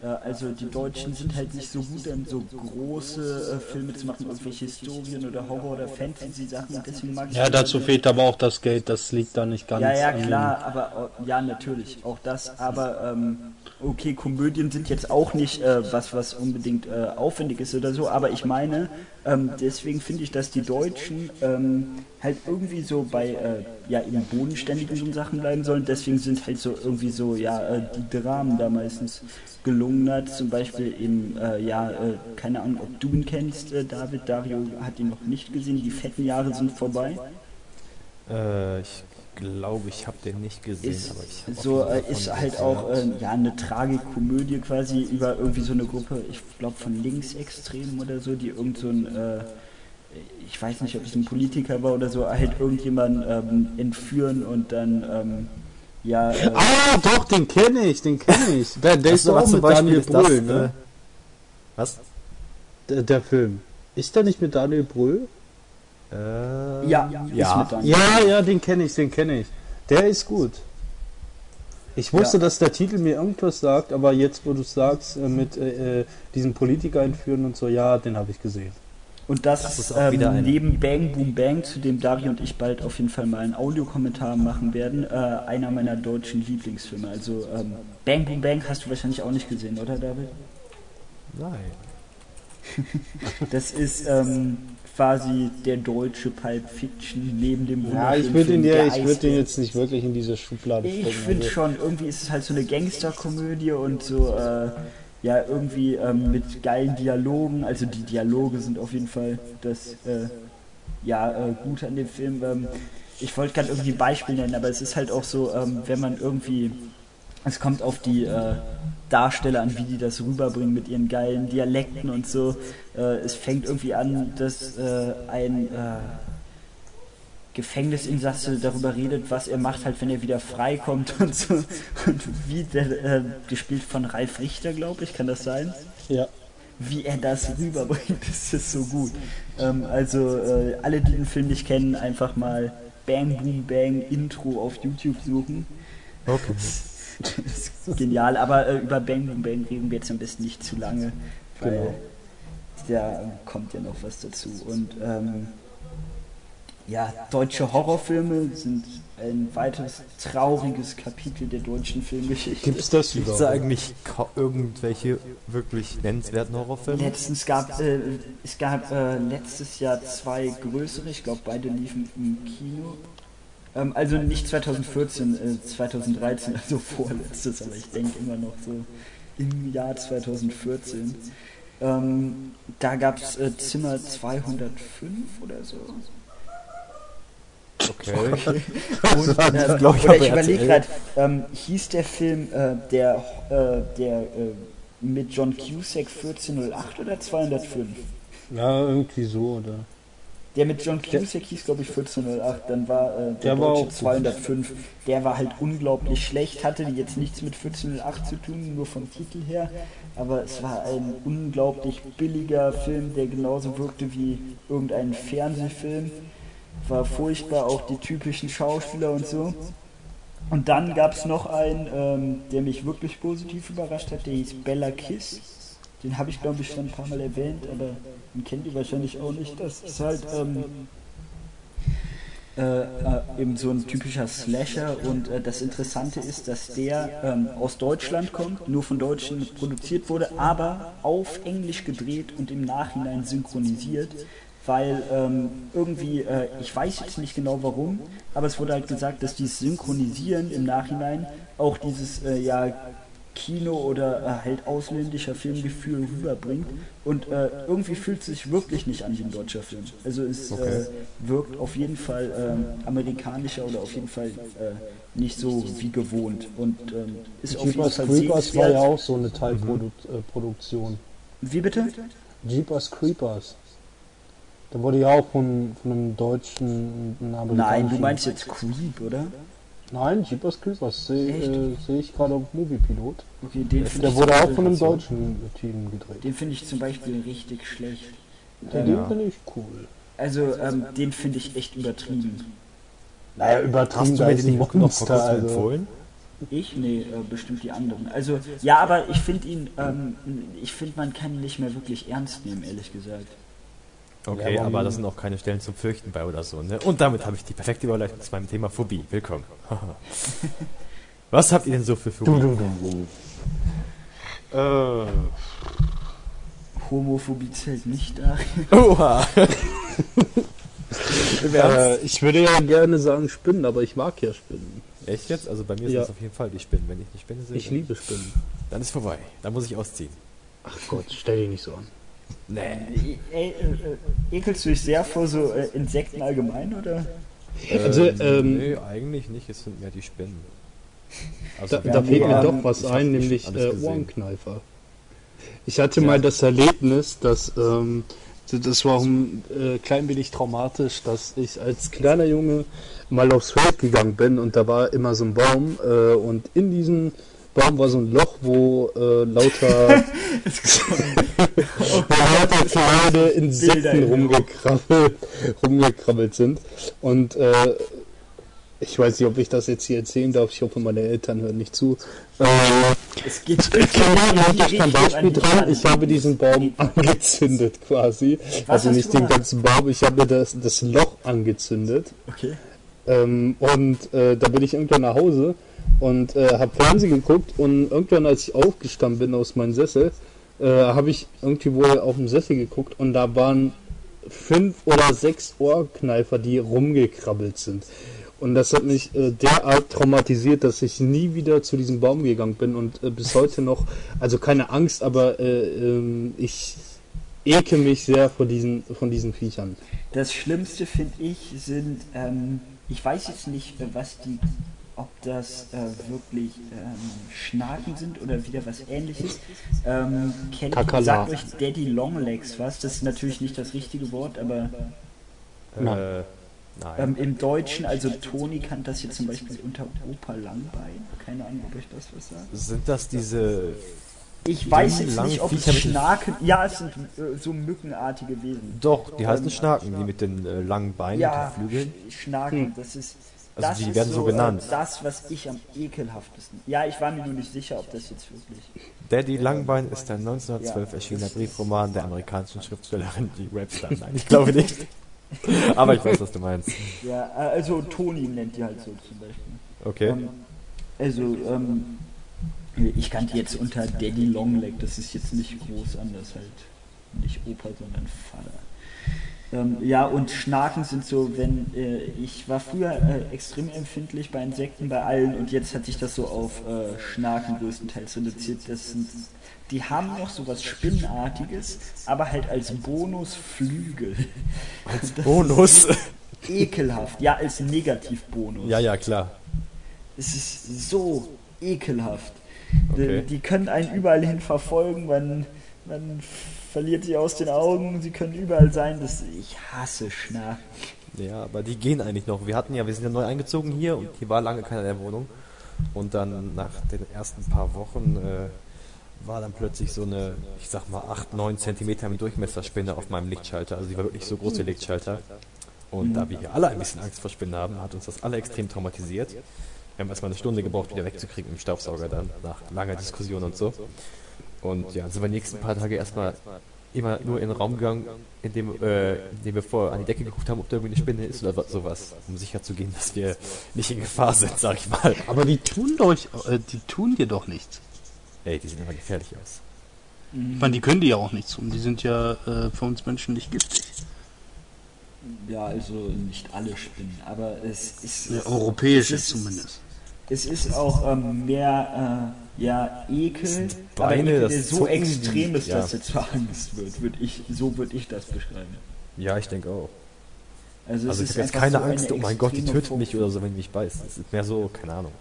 also die Deutschen sind halt nicht so gut an so große äh, Filme zu machen, irgendwelche Historien oder Horror- oder Fantasy-Sachen. Deswegen mag ich ja, dazu fehlt aber auch das Geld, das liegt da nicht ganz ja, ja, klar, aber äh, ja, natürlich, auch das, aber ähm, okay, Komödien sind jetzt auch nicht äh, was, was unbedingt äh, aufwendig ist oder so, aber ich meine, ähm, deswegen finde ich, dass die Deutschen ähm, halt irgendwie so bei, äh, ja, in bodenständigen Sachen bleiben sollen, deswegen sind halt so irgendwie so, ja, äh, die Dramen da meistens gelungener, zum Beispiel im, äh, ja, äh, keine Ahnung, ob du ihn kennst, äh, David, Dario hat ihn noch nicht gesehen, die fetten Jahre sind vorbei. Äh, ich glaube, ich habe den nicht gesehen, ist aber ich hab so äh, ist halt gehört. auch äh, ja eine Tragikomödie quasi über irgendwie so eine Gruppe, ich glaube von Linksextremen oder so, die irgend so ein äh, ich weiß nicht, ob es ein Politiker war oder so, halt irgendjemanden ähm, entführen und dann ähm, ja äh, Ah, doch, den kenne ich, den kenne ich. Der, der ist doch auch zum mit Beispiel Brühl, äh, ne? Was? Der, der Film. Ist der nicht mit Daniel Brühl? Äh, ja, ja. Ja, ja, den kenne ich, den kenne ich. Der ist gut. Ich wusste, Ja. dass der Titel mir irgendwas sagt, aber jetzt, wo du es sagst, äh, mit äh, äh, diesem Politiker entführen und so, ja, den habe ich gesehen. Und das, Das ist auch wieder ähm, eine- neben Bang Boom Bang, zu dem Dario und ich bald auf jeden Fall mal einen Audiokommentar machen werden, äh, einer meiner deutschen Lieblingsfilme. Also ähm, Bang Boom Bang hast du wahrscheinlich auch nicht gesehen, oder David? Nein. Das ist ähm, quasi der deutsche Pulp Fiction neben dem Ja, ich würde ihn, ja, ich würd ihn jetzt nicht wirklich in diese Schublade Ich stecken. finde Also, schon, irgendwie ist es halt so eine Gangsterkomödie und so, äh, ja, irgendwie ähm, mit geilen Dialogen. Also die Dialoge sind auf jeden Fall das, äh, ja, äh, gut an dem Film. Ähm, ich wollte gerade irgendwie ein Beispiel nennen, aber es ist halt auch so, ähm, wenn man irgendwie, es kommt auf die äh, Darsteller an, wie die das rüberbringen mit ihren geilen Dialekten und so. Äh, es fängt irgendwie an, dass äh, ein äh, Gefängnisinsasse darüber redet, was er macht, halt wenn er wieder freikommt und so. Und wie der, äh, gespielt von Ralf Richter, glaube ich, kann das sein? ja. Wie er das rüberbringt, das ist so gut. Ähm, also äh, alle, die den Film nicht kennen, einfach mal Bang Boom Bang Intro auf YouTube suchen. Okay. Das ist genial, aber äh, über Bang Boom Bang reden wir jetzt am besten nicht zu lange, weil Genau. da kommt ja noch was dazu. Und ähm, ja, deutsche Horrorfilme sind ein weiteres trauriges Kapitel der deutschen Filmgeschichte. Gibt es das überhaupt? da eigentlich irgendwelche wirklich nennenswerten Horrorfilme? Letztens gab äh, es gab äh, letztes Jahr zwei größere, ich glaube beide liefen im Kino. Ähm, also nicht 2014, äh, 2013, also vorletztes, aber ich denke immer noch so im Jahr 2014. Ähm, da gab es äh, Zimmer 205 oder so. Okay. Und, ähm, glaub ich, ich überlege gerade, ähm, hieß der Film äh, der, äh, der äh, mit John Cusack 1408 oder 205? Ja, irgendwie so, oder? Der mit John Cusack hieß, glaube ich, 1408. Dann war äh, der, Der war deutsche gut. 205. Der war halt unglaublich schlecht, hatte jetzt nichts mit 1408 zu tun, nur vom Titel her. Aber es war ein unglaublich billiger Film, der genauso wirkte wie irgendein Fernsehfilm. War furchtbar, auch die typischen Schauspieler und so. Und dann gab es noch einen, ähm, der mich wirklich positiv überrascht hat, der hieß Bella Kiss. Den habe ich, glaube ich, schon ein paar Mal erwähnt, aber den kennt ihr wahrscheinlich auch nicht. Das ist halt ähm, äh, äh, eben so ein typischer Slasher und äh, das Interessante ist, dass der ähm, aus Deutschland kommt, nur von Deutschen produziert wurde, aber auf Englisch gedreht und im Nachhinein synchronisiert, weil ähm, irgendwie, äh, ich weiß jetzt nicht genau warum, aber es wurde halt gesagt, dass dieses Synchronisieren im Nachhinein auch dieses äh, ja Kino oder äh, halt ausländischer Filmgefühl rüberbringt und äh, irgendwie fühlt es sich wirklich nicht an wie ein deutscher Film. Also es Okay. äh, wirkt auf jeden Fall ähm, amerikanischer oder auf jeden Fall äh, nicht so wie gewohnt und ähm, ist auf jeden Jeepers Fall Creepers war ja auch so eine Teilproduktion. Wie bitte? Jeepers Creepers. Da wurde ja auch von, von einem deutschen einem Nein, du meinst jetzt Creep, oder? Nein, Jeepers Creepers sehe äh, seh ich gerade auf Moviepilot. Okay, den finde Der ich, wurde auch von einem deutschen Team gedreht. den finde ich zum Beispiel richtig schlecht. Den, Ähm, den finde ich cool. Also ähm, den finde ich echt übertrieben. Naja, übertrieben, Hast du da ist den ein Monster. Also. empfohlen? Ich? Nee, äh, bestimmt die anderen. Also, ja, aber ich finde ihn, ähm, ich finde, man kann ihn nicht mehr wirklich ernst nehmen, ehrlich gesagt. Okay, Ja, aber- aber da sind auch keine Stellen zum Fürchten bei oder so. Ne? Und damit habe ich die perfekte Überleitung zu meinem Thema Phobie. Willkommen. Was habt ihr denn so für Phobie? Du, du, du, du. Äh, Homophobie zählt nicht da. Oha. Äh, ich würde ja gerne sagen Spinnen, aber ich mag ja Spinnen. Echt jetzt? Also bei mir sind Ja. es auf jeden Fall die Spinnen. Wenn ich die Spinne sehe, Ich liebe Spinnen. dann ist vorbei. Dann muss ich ausziehen. Ach Gott, stell dich nicht so an. Nee. Äh, ekelst du dich sehr vor so äh, Insekten allgemein, oder? Also, Ähm, ähm, nee, eigentlich nicht. Es sind mehr die Spinnen. Also, Da, Ja, da fehlt mir doch was ein, nämlich äh. Ohrenkneifer. Ich hatte mal das Erlebnis, dass ähm, das- war ein äh, klein wenig traumatisch, dass ich als kleiner Junge mal aufs Feld gegangen bin und da war immer so ein Baum äh, und in diesem Baum war so ein Loch, wo äh, lauter, lauter kleine Insekten rumgekrabbelt, rumgekrabbelt sind und äh, Ich weiß nicht, ob ich das jetzt hier erzählen darf. Ich hoffe, meine Eltern hören nicht zu. Ähm, Es geht ich habe ein Beispiel dran. Ich habe diesen Baum angezündet quasi. Also hast nicht den ganzen Baum, ich habe das, das Loch angezündet. Okay. Ähm, und äh, da bin ich irgendwann nach Hause und äh, habe Fernsehen geguckt und irgendwann, als ich aufgestanden bin aus meinem Sessel, äh, habe ich irgendwie wohl auf dem Sessel geguckt und da waren fünf oder sechs Ohrkneifer, die rumgekrabbelt sind. Und das hat mich äh, derart traumatisiert, dass ich nie wieder zu diesem Baum gegangen bin und äh, bis heute noch, also keine Angst, aber äh, ähm, ich ekel mich sehr vor diesen, von diesen Viechern. Das Schlimmste finde ich sind, ähm, ich weiß jetzt nicht, was die, ob das äh, wirklich ähm, Schnaken sind oder wieder was ähnliches. Ähm, kennt ihr, Kakerlaken. sagt euch Daddy Longlegs was? Das ist natürlich nicht das richtige Wort, aber Nein. Äh, nein. ähm, im Deutschen, also Toni kannte das jetzt zum Beispiel unter Opa Langbein. Keine Ahnung, ob euch das was sagt. Sind das diese. Ich weiß jetzt nicht, ob es Schnaken, ja, es sind äh, so mückenartige Wesen. Doch, die heißen Schnaken, die mit den äh, langen Beinen Ja, und den Flügeln. Sch- Schnaken, das ist. Also das die werden so genannt. Äh, das, was ich am ekelhaftesten. Ja, ich war mir nur nicht sicher, ob das jetzt wirklich. Daddy Langbein ist ein 1912 Ja. erschienener Briefroman der amerikanischen Schriftstellerin G. Webster. Nein, ich glaube nicht. Aber ich weiß, was du meinst. Ja, äh, also Toni nennt die halt so zum Beispiel. Okay. Ähm, also, ähm, ich kannte jetzt unter Daddy Longleg, das ist jetzt nicht groß anders, halt nicht Opa, sondern Vater. Ähm, ja, und Schnaken sind so, wenn äh, ich war früher äh, extrem empfindlich bei Insekten, bei allen, und jetzt hat sich das so auf äh, Schnaken größtenteils reduziert. Das sind, die haben noch so was Spinnenartiges, aber halt als Bonus Flügel. Als Bonus. Ekelhaft, ja, als Negativbonus. ja, ja, klar. Es ist so ekelhaft. Okay. Die, die können einen überall hin verfolgen, man, man verliert sie aus den Augen, sie können überall sein. Das, ich hasse Schnaken. Ja, aber die gehen eigentlich noch. Wir hatten ja, wir sind ja neu eingezogen hier und hier war lange keiner in der Wohnung. Und dann nach den ersten paar Wochen äh, war dann plötzlich so eine, ich sag mal, 8, 9 Zentimeter mit Durchmesserspinne auf meinem Lichtschalter. Also die war wirklich so groß, der Lichtschalter. Und da wir hier alle ein bisschen Angst vor Spinnen haben, hat uns das alle extrem traumatisiert. Wir haben erstmal eine Stunde gebraucht, wieder wegzukriegen im Staubsauger dann, nach langer Diskussion und so. Und ja, sind wir die nächsten paar Tage erstmal immer nur in den Raum gegangen, in dem, äh, in dem wir vorher an die Decke geguckt haben, ob da irgendwie eine Spinne ist oder wa- sowas, um sicher zu gehen, dass wir nicht in Gefahr sind, sag ich mal. Aber die tun doch, äh, die tun dir doch nichts. Ey, die sehen aber gefährlich aus. Ich meine, die können dir ja auch nichts tun. Die sind ja äh, für uns Menschen nicht giftig. Ja, also nicht alle Spinnen, aber es ist. Ja, europäische es ist, zumindest. Es ist auch ähm, mehr äh, ja, Ekel, aber Beine, Ekel, das der so extrem ist, ja. dass er zur Angst wird. Würd ich, so würde ich das beschreiben. Ja, ich denke auch. Also, Also es ich ist habe jetzt keine so Angst, oh mein Gott, die tötet mich Phobie. oder so, wenn die mich beißt. Es ist mehr so, keine Ahnung.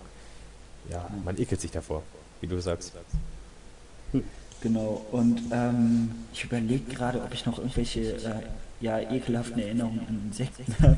Ja, man ekelt sich davor, wie du sagst. Genau, und ähm, ich überlege gerade, ob ich noch irgendwelche äh, ja, ekelhaften Erinnerungen an Insekten habe.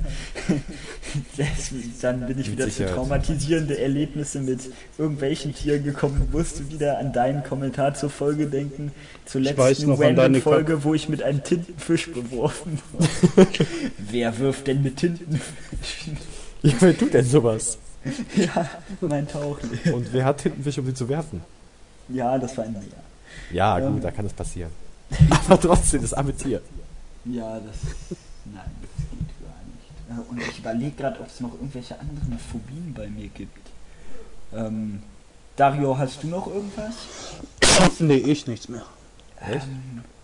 Das- Dann bin ich wieder zu traumatisierende Erlebnisse mit irgendwelchen Tieren gekommen, musste wieder an deinen Kommentar zur Folge denken, noch an random Folge, wo ich mit einem Tintenfisch beworfen wurde. Wer wirft denn mit Tintenfischen? Ja, wer tut denn sowas? ja, mein Tauchlehrer. Und wer hat Tintenfisch, um sie zu werfen? Ja, das war ein Meer. Ja, Ähm. gut, da kann es passieren. Aber trotzdem, das arme Tier. Ja, das. Nein, das geht gar nicht. Äh, Und ich überlege gerade, ob es noch irgendwelche anderen Phobien bei mir gibt. Ähm, Dario, hast du noch irgendwas? nee, ich nichts mehr. Echt?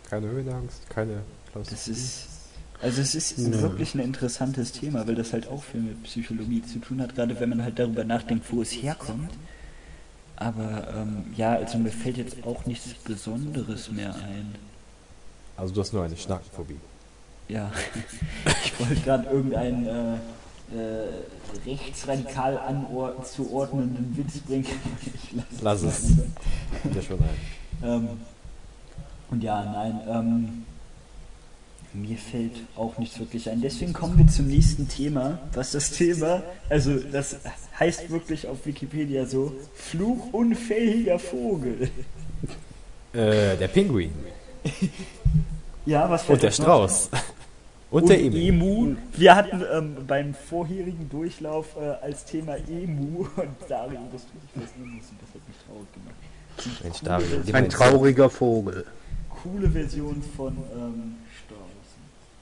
Keine Höhenangst, keine Klaustrophobie. Das ist. Also es ist Nö. wirklich ein interessantes Thema, weil das halt auch viel mit Psychologie zu tun hat, gerade wenn man halt darüber nachdenkt, wo es herkommt. Aber ähm, ja, also mir fällt jetzt auch nichts Besonderes mehr ein. Also du hast nur eine Schnakenphobie. Ja, ich wollte gerade irgendeinen äh, äh, rechtsradikal anor zuordnenden Witz bringen. Ich Lass es. dir schon ein. Ähm, und ja, nein, ähm, mir fällt auch nichts wirklich ein. Deswegen kommen wir zum nächsten Thema. Was das Thema, also das heißt wirklich auf Wikipedia so, fluchunfähiger Vogel. Äh, der Pinguin. Ja, was Und der Strauß. Und der Emil. Emu. Wir hatten ähm, beim vorherigen Durchlauf äh, als Thema Emu und Dario, das tut sich fast nur müssen, das hat mich traurig gemacht. Mensch, Dario. die Ein trauriger Vogel. Coole Version von ähm, Straußen.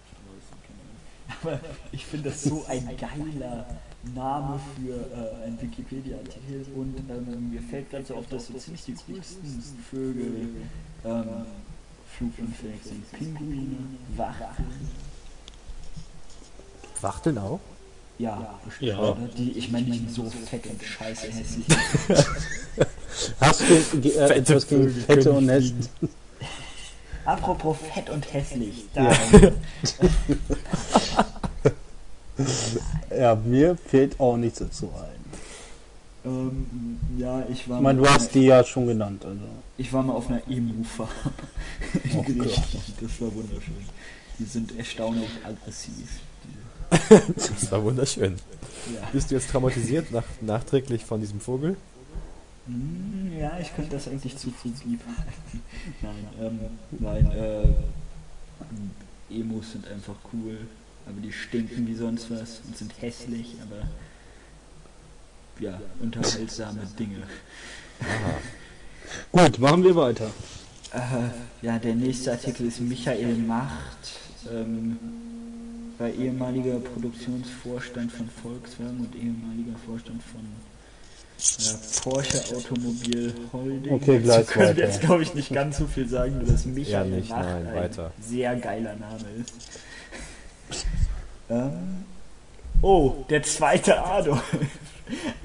Straußen, keine Ahnung. Aber ich finde das so ein geiler Name für äh, einen Wikipedia-Artikel und ähm, mir fällt gerade so auf, dass so ziemlich die größten Vögel ähm, flugunfähig sind. Pinguine, Wachteln. Wachteln auch? Ja, bestimmt, Ja. oder? Die, ich meine, die sind so fett und scheiße hässlich. Hast du äh, Fette etwas gegen Fette und Nest? fliegen. Apropos fett und hässlich. Ja. Da, Ja, mir fehlt auch nichts dazu ein. ähm, ja, ich war Ich meine, du hast die ja schon genannt. Also. Ich war mal auf einer Emu-Farm in Oh Griechenland. Das war wunderschön. Die sind erstaunlich aggressiv. Das war wunderschön. Ja. Bist du jetzt traumatisiert nach, nachträglich von diesem Vogel? Hm, ja, ich könnte das eigentlich zu viel lieb halten. Nein, ähm, nein, äh, Emus sind einfach cool, aber die stinken wie sonst was und sind hässlich, aber ja, unterhaltsame Dinge. Gut, machen wir weiter. Äh, ja, der nächste Artikel ist Michael Macht, ähm, war ehemaliger Produktionsvorstand von Volkswagen und ehemaliger Vorstand von äh, Porsche Automobil Holding. Okay, Dazu gleich können wir weiter. jetzt, glaube ich, nicht ganz so viel sagen, nur dass Michael Ja, nicht, Macht nein, ein weiter. sehr geiler Name ist. ähm, oh, der zweite Adolf.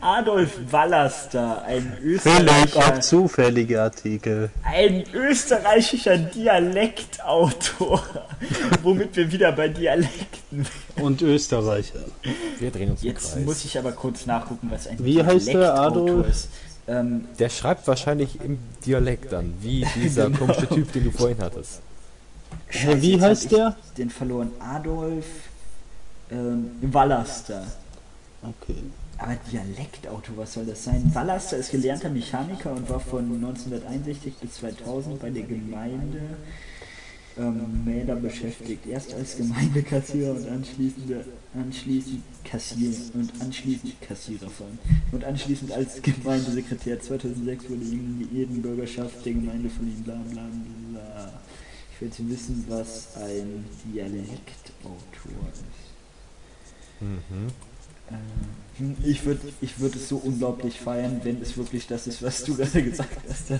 Adolf Wallaster, ein Österreicher. auch zufällige Artikel. Ein österreichischer Dialektautor, womit wir wieder bei Dialekten wären. Und Österreicher. Wir drehen uns im Jetzt Kreis. muss ich aber kurz nachgucken, was ein Wie heißt der, Adolf? ist. Ähm, Der schreibt wahrscheinlich im Dialekt dann, wie dieser Genau. komische Typ, den du vorhin hattest. Scheiße, wie heißt der? Den verloren. Adolf ähm, Wallaster. Okay. Aber Dialektautor, was soll das sein? Wallaster ist gelernter Mechaniker und war von 1961 bis 2000 bei der Gemeinde ähm, Mäder beschäftigt. Erst als Gemeindekassierer und anschließend, anschließend Kassier und anschließend Kassierer von und anschließend als Gemeindesekretär. 2006 wurde ihm die Ehrenbürgerschaft der Gemeinde von ihm bla bla bla. Ich will jetzt wissen, was ein Dialektautor ist. Mhm. Ähm, Ich würde ich würd es so unglaublich feiern, wenn es wirklich das ist, was du gerade gesagt hast.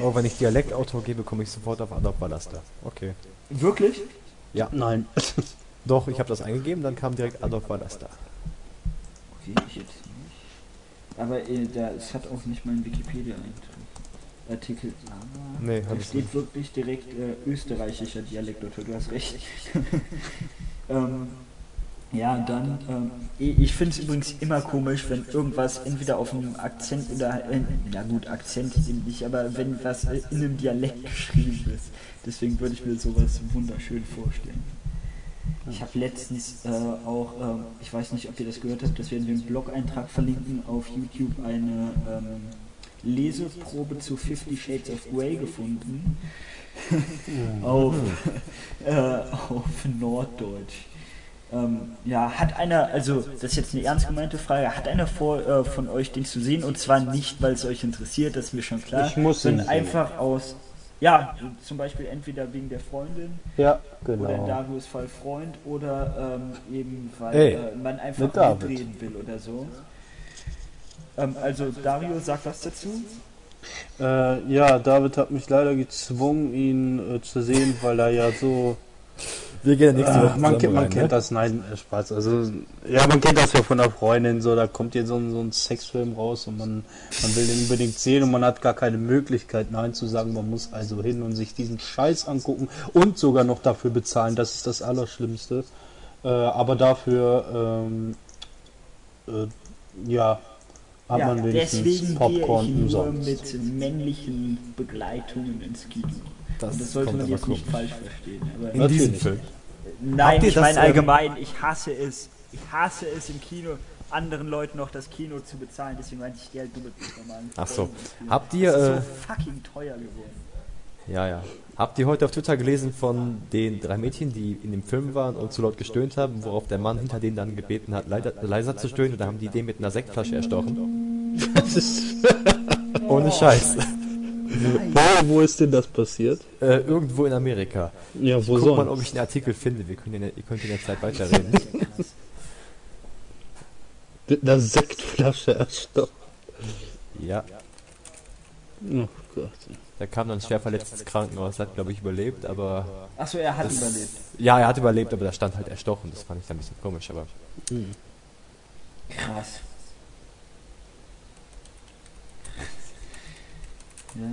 Oh, wenn ich Dialektautor gebe, komme ich sofort auf Adolf Ballaster. Okay. Wirklich? Nein. Doch, ich habe das eingegeben, dann kam direkt Adolf Ballaster. Okay, ich jetzt nicht. Aber äh, da, es hat auch nicht meinen Wikipedia-Eintrag. Artikel, aber Nee, da steht nicht. wirklich direkt äh, österreichischer Dialektautor, du hast recht. ähm, ja, dann, ähm, ich finde es übrigens immer komisch, wenn irgendwas entweder auf einem Akzent oder, äh, na gut, Akzent nicht, aber wenn was in einem Dialekt geschrieben ist. Deswegen würde ich mir sowas wunderschön vorstellen. Ich habe letztens äh, auch, ähm, ich weiß nicht, ob ihr das gehört habt, das werden wir im Blog-Eintrag verlinken, auf YouTube eine ähm, Leseprobe zu Fifty Shades of Grey gefunden. auf, äh, auf Norddeutsch. Ähm, ja, hat einer, also das ist jetzt eine ernst gemeinte Frage, hat einer vor, äh, von euch den zu sehen? Und zwar nicht, weil es euch interessiert, das ist mir schon klar, Ich muss ihn sondern sehen. einfach aus, ja, zum Beispiel entweder wegen der Freundin Ja, oder in genau. Darius Fall Freund oder ähm, eben weil Ey, äh, man einfach mitreden will oder so. Ähm, also Dario sagt was dazu. Äh, ja, David hat mich leider gezwungen, ihn äh, zu sehen, weil er ja so. Wir gehen nächste Äh, Woche man zusammen kennt, man rein, kennt ne? das, nein, äh, Spaß. Also, ja, man kennt das ja von der Freundin, so, da kommt jetzt so ein, so ein Sexfilm raus und man, man will den unbedingt sehen und man hat gar keine Möglichkeit, Nein zu sagen. Man muss also hin und sich diesen Scheiß angucken und sogar noch dafür bezahlen. Das ist das Allerschlimmste. Äh, aber dafür, ähm, äh, ja, hat ja, man wenigstens deswegen gehe Popcorn ich nur umsonst. mit männlichen Begleitungen ins Kino. Das, das sollte man jetzt nicht falsch verstehen. Aber In diesem. Film. Nein, ich das, meine ähm, allgemein, ich hasse es. Ich hasse es im Kino, anderen Leuten noch das Kino zu bezahlen. Deswegen meinte ich, halt du mit mir normalen Ach so. Habt ihr, Das ist äh, so fucking teuer geworden. Ja, ja. Habt ihr heute auf Twitter gelesen von den drei Mädchen, die in dem Film waren und zu laut gestöhnt haben, worauf der Mann hinter denen dann gebeten hat, leider, leiser zu stöhnen und dann haben die den mit einer Sektflasche erstochen? Das ist, Ohne Scheiß. Wo, wo ist denn das passiert? Äh, irgendwo in Amerika. Ja, wo Guck mal, sonst? ob ich einen Artikel finde. Wir können in der, ihr könnt in der Zeit weiterreden. Mit einer Sektflasche erstochen. ja. Oh Gott. Der kam dann schwer verletzt ins Krankenhaus, hat glaube ich überlebt, aber Achso, er hat Das- überlebt. ja, er hat überlebt, aber da stand halt erstochen. Das fand ich dann ein bisschen komisch, aber Krass. Ja.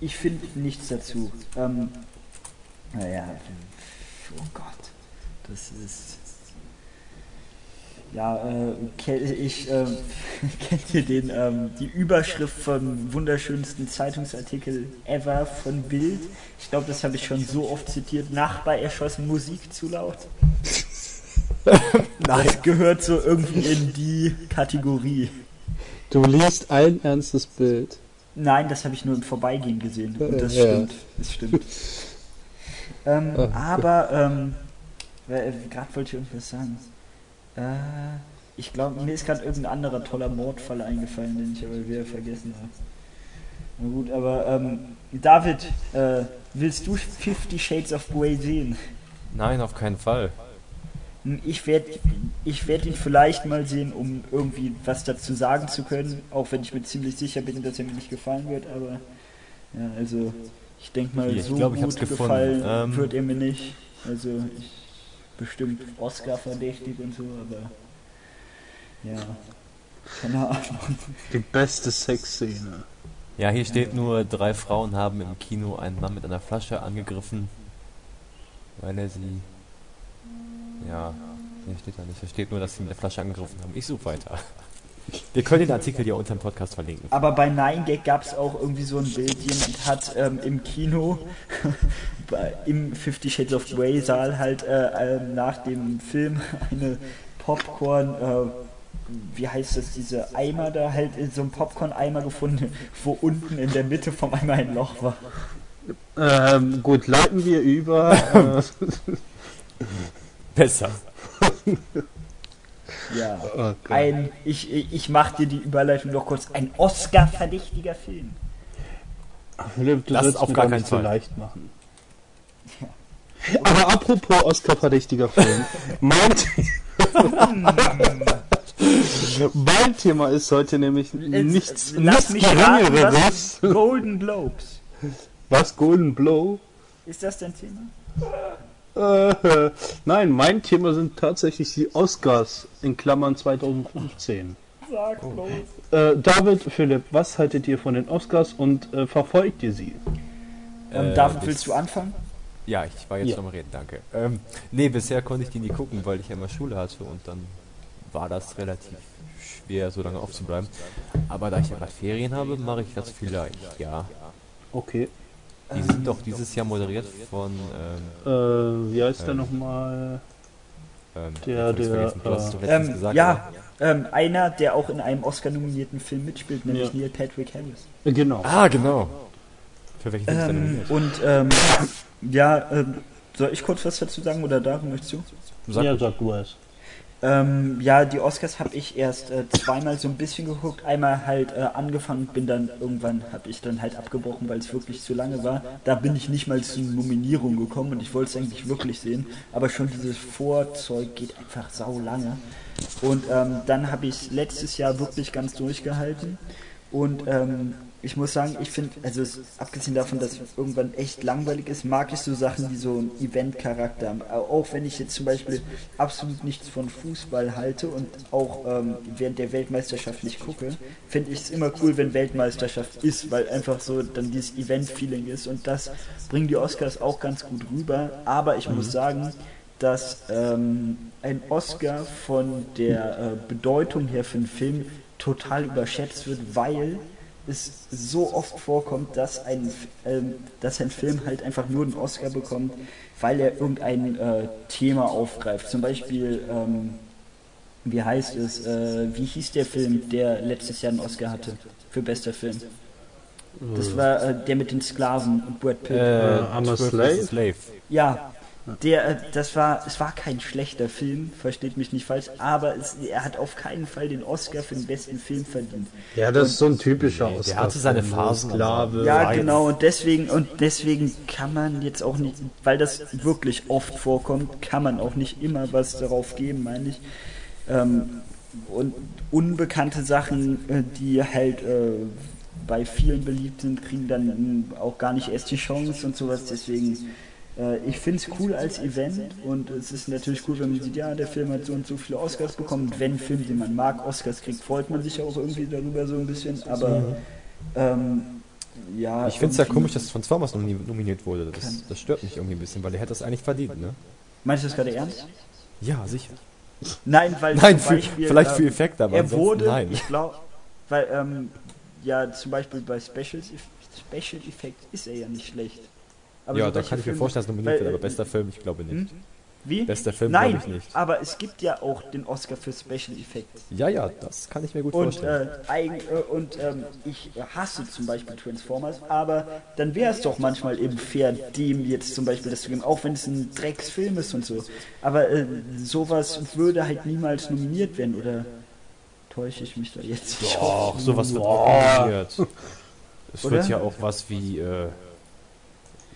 Ich finde nichts dazu. Ähm, naja, oh Gott. Das ist. Ja, äh, ke- ich äh, kennt ihr den ähm, die Überschrift vom wunderschönsten Zeitungsartikel ever von Bild? Ich glaube, das habe ich schon so oft zitiert. Nachbar erschossen, Musik zu laut. Das gehört so irgendwie in die Kategorie. Du liest ein ernstes Bild. Nein, das habe ich nur im Vorbeigehen gesehen. Und das Ja. stimmt. Das stimmt. ähm, Ach, aber, ähm, gerade wollte ich irgendwas sagen. Äh, ich glaube, mir ist gerade irgendein anderer toller Mordfall eingefallen, den ich aber wieder vergessen habe. Na gut, aber ähm, David, äh, willst du Fifty Shades of Grey sehen? nein, auf keinen Fall. Ich werde ich werd ihn vielleicht mal sehen, um irgendwie was dazu sagen zu können, auch wenn ich mir ziemlich sicher bin, dass er mir nicht gefallen wird, aber ja, also ich denke mal, ich so glaub, gut gefallen Ähm, wird er mir nicht. Also ich bestimmt Oscar verdächtig und so, aber ja, keine Ahnung. Die beste Sexszene. Ja, hier steht nur, drei Frauen haben im Kino einen Mann mit einer Flasche angegriffen, weil er sie... Ja, hier steht da nicht. Hier steht nur, dass sie mit der Flasche angegriffen haben. Ich suche weiter. Wir können den Artikel ja unter dem Podcast verlinken. Aber bei Nine Gag gab es auch irgendwie so ein Bild, jemand hat ähm, im Kino, bei, im Fifty Shades of Grey Saal halt äh, ähm, nach dem Film eine Popcorn, äh, wie heißt das, diese Eimer da halt, in so einem Popcorn-Eimer gefunden, wo unten in der Mitte vom Eimer ein Loch war. Ähm, gut, leiten wir über. äh, Besser. Ja. oh. Ein, ich, ich mach dir die Überleitung noch kurz, ein Oscar-verdächtiger Film. Philipp, du Das sollst auf gar keinen nicht so Fall. leicht machen. Aber apropos Oscar-verdächtiger Film. mein, mein Thema ist heute nämlich nichts, Lass nichts mich raten, Geringeres. was Golden Globes. Was? Golden Blow? Ist das dein Thema? Äh, nein, mein Thema sind tatsächlich die Oscars in Klammern 2015. Sag bloß. Äh, David, Philipp, was haltet ihr von den Oscars und äh, verfolgt ihr sie? Ähm, Äh, David, willst du anfangen? Ja, ich war jetzt Ja. noch mal reden, danke. Ähm, nee, bisher konnte ich die nie gucken, weil ich ja immer Schule hatte und dann war das relativ schwer, so lange aufzubleiben. Aber da ich ja gerade Ferien habe, mache ich das vielleicht, ja. Okay. Die sind doch dieses Jahr moderiert von, ähm, Äh, wie heißt der Ähm, nochmal? ähm, Der- der, äh, Ähm, gesagt, ja, ähm, einer, der auch in einem Oscar-nominierten Film mitspielt, nämlich Ja. Neil Patrick Harris. Äh, genau. Ah, genau. Für welchen der Ähm, nominiert? und ähm, ja, ähm, soll ich kurz was dazu sagen oder David möchtest du? Sag ja, sag du es. Ähm, ja, die Oscars habe ich erst äh, zweimal so ein bisschen geguckt. Einmal halt äh, angefangen, bin dann irgendwann habe ich dann halt abgebrochen, weil es wirklich zu lange war. Da bin ich nicht mal zu Nominierung gekommen und ich wollte es eigentlich wirklich sehen. Aber schon dieses Vorzeug geht einfach sau lange. Und ähm, dann habe ich letztes Jahr wirklich ganz durchgehalten. Und ähm, ich muss sagen, ich finde, also es, abgesehen davon, dass es irgendwann echt langweilig ist, mag ich so Sachen, die so einen Event-Charakter haben. Auch wenn ich jetzt zum Beispiel absolut nichts von Fußball halte und auch ähm, während der Weltmeisterschaft nicht gucke, finde ich es immer cool, wenn Weltmeisterschaft ist, weil einfach so dann dieses Event-Feeling ist und das bringen die Oscars auch ganz gut rüber. Aber ich muss sagen, dass ähm, ein Oscar von der äh, Bedeutung her für einen Film total überschätzt wird, weil es so oft vorkommt, dass ein, ähm, dass ein Film halt einfach nur einen Oscar bekommt, weil er irgendein äh, Thema aufgreift. Zum Beispiel, ähm, wie heißt es, äh, wie hieß der Film, der letztes Jahr einen Oscar hatte für bester Film? Das war äh, der mit den Sklaven und Brad Pitt. Äh, I'm a 12 is Slave? Slave. Ja, der, äh, das war, es war kein schlechter Film, versteht mich nicht falsch, aber es, er hat auf keinen Fall den Oscar für den besten Film verdient. Ja, das ist so ein typischer Nee, der Oscar. hatte seine Phasen, Sklave. Ja, Weiß. genau, und deswegen, und deswegen kann man jetzt auch nicht, weil das wirklich oft vorkommt, kann man auch nicht immer was darauf geben, meine ich. Ähm, und unbekannte Sachen, äh, die halt äh, bei vielen beliebt sind, kriegen dann auch gar nicht erst die Chance und sowas. Deswegen, äh, ich finde es cool als Event und es ist natürlich cool, wenn man sieht, ja, der Film hat so und so viele Oscars bekommen. Und wenn ein Film, den man mag, Oscars kriegt, freut man sich auch irgendwie darüber so ein bisschen. Aber ähm, ja, Ich finde es ja komisch, dass Transformers nomini nominiert wurde. Das, das stört mich irgendwie ein bisschen, weil der hätte das eigentlich verdient, ne? Meinst du das gerade ernst? Ja, sicher. Nein, weil Nein, für, Beispiel, vielleicht ähm, für Effekte, aber er wurde, nein. ich glaube, weil ähm, ja zum Beispiel bei Special, Special Effects ist er ja nicht schlecht. Aber ja, so da kann ich mir Filme- vorstellen, dass nominiert weil, wird, aber äh, bester Film, ich glaube nicht. Hm? Wie? Bester Film glaube ich nicht. aber es gibt ja auch den Oscar für Special Effects. Ja, ja, das kann ich mir gut Und, vorstellen. äh, eigen, äh, und ähm, ich hasse zum Beispiel Transformers, aber dann wäre es doch manchmal eben fair, dem jetzt zum Beispiel das zu geben, auch wenn es ein Drecksfilm ist und so. Aber äh, sowas würde halt niemals nominiert werden, oder täusche ich mich da jetzt? Doch, sowas wird nominiert. Es wird ja auch was wie, äh,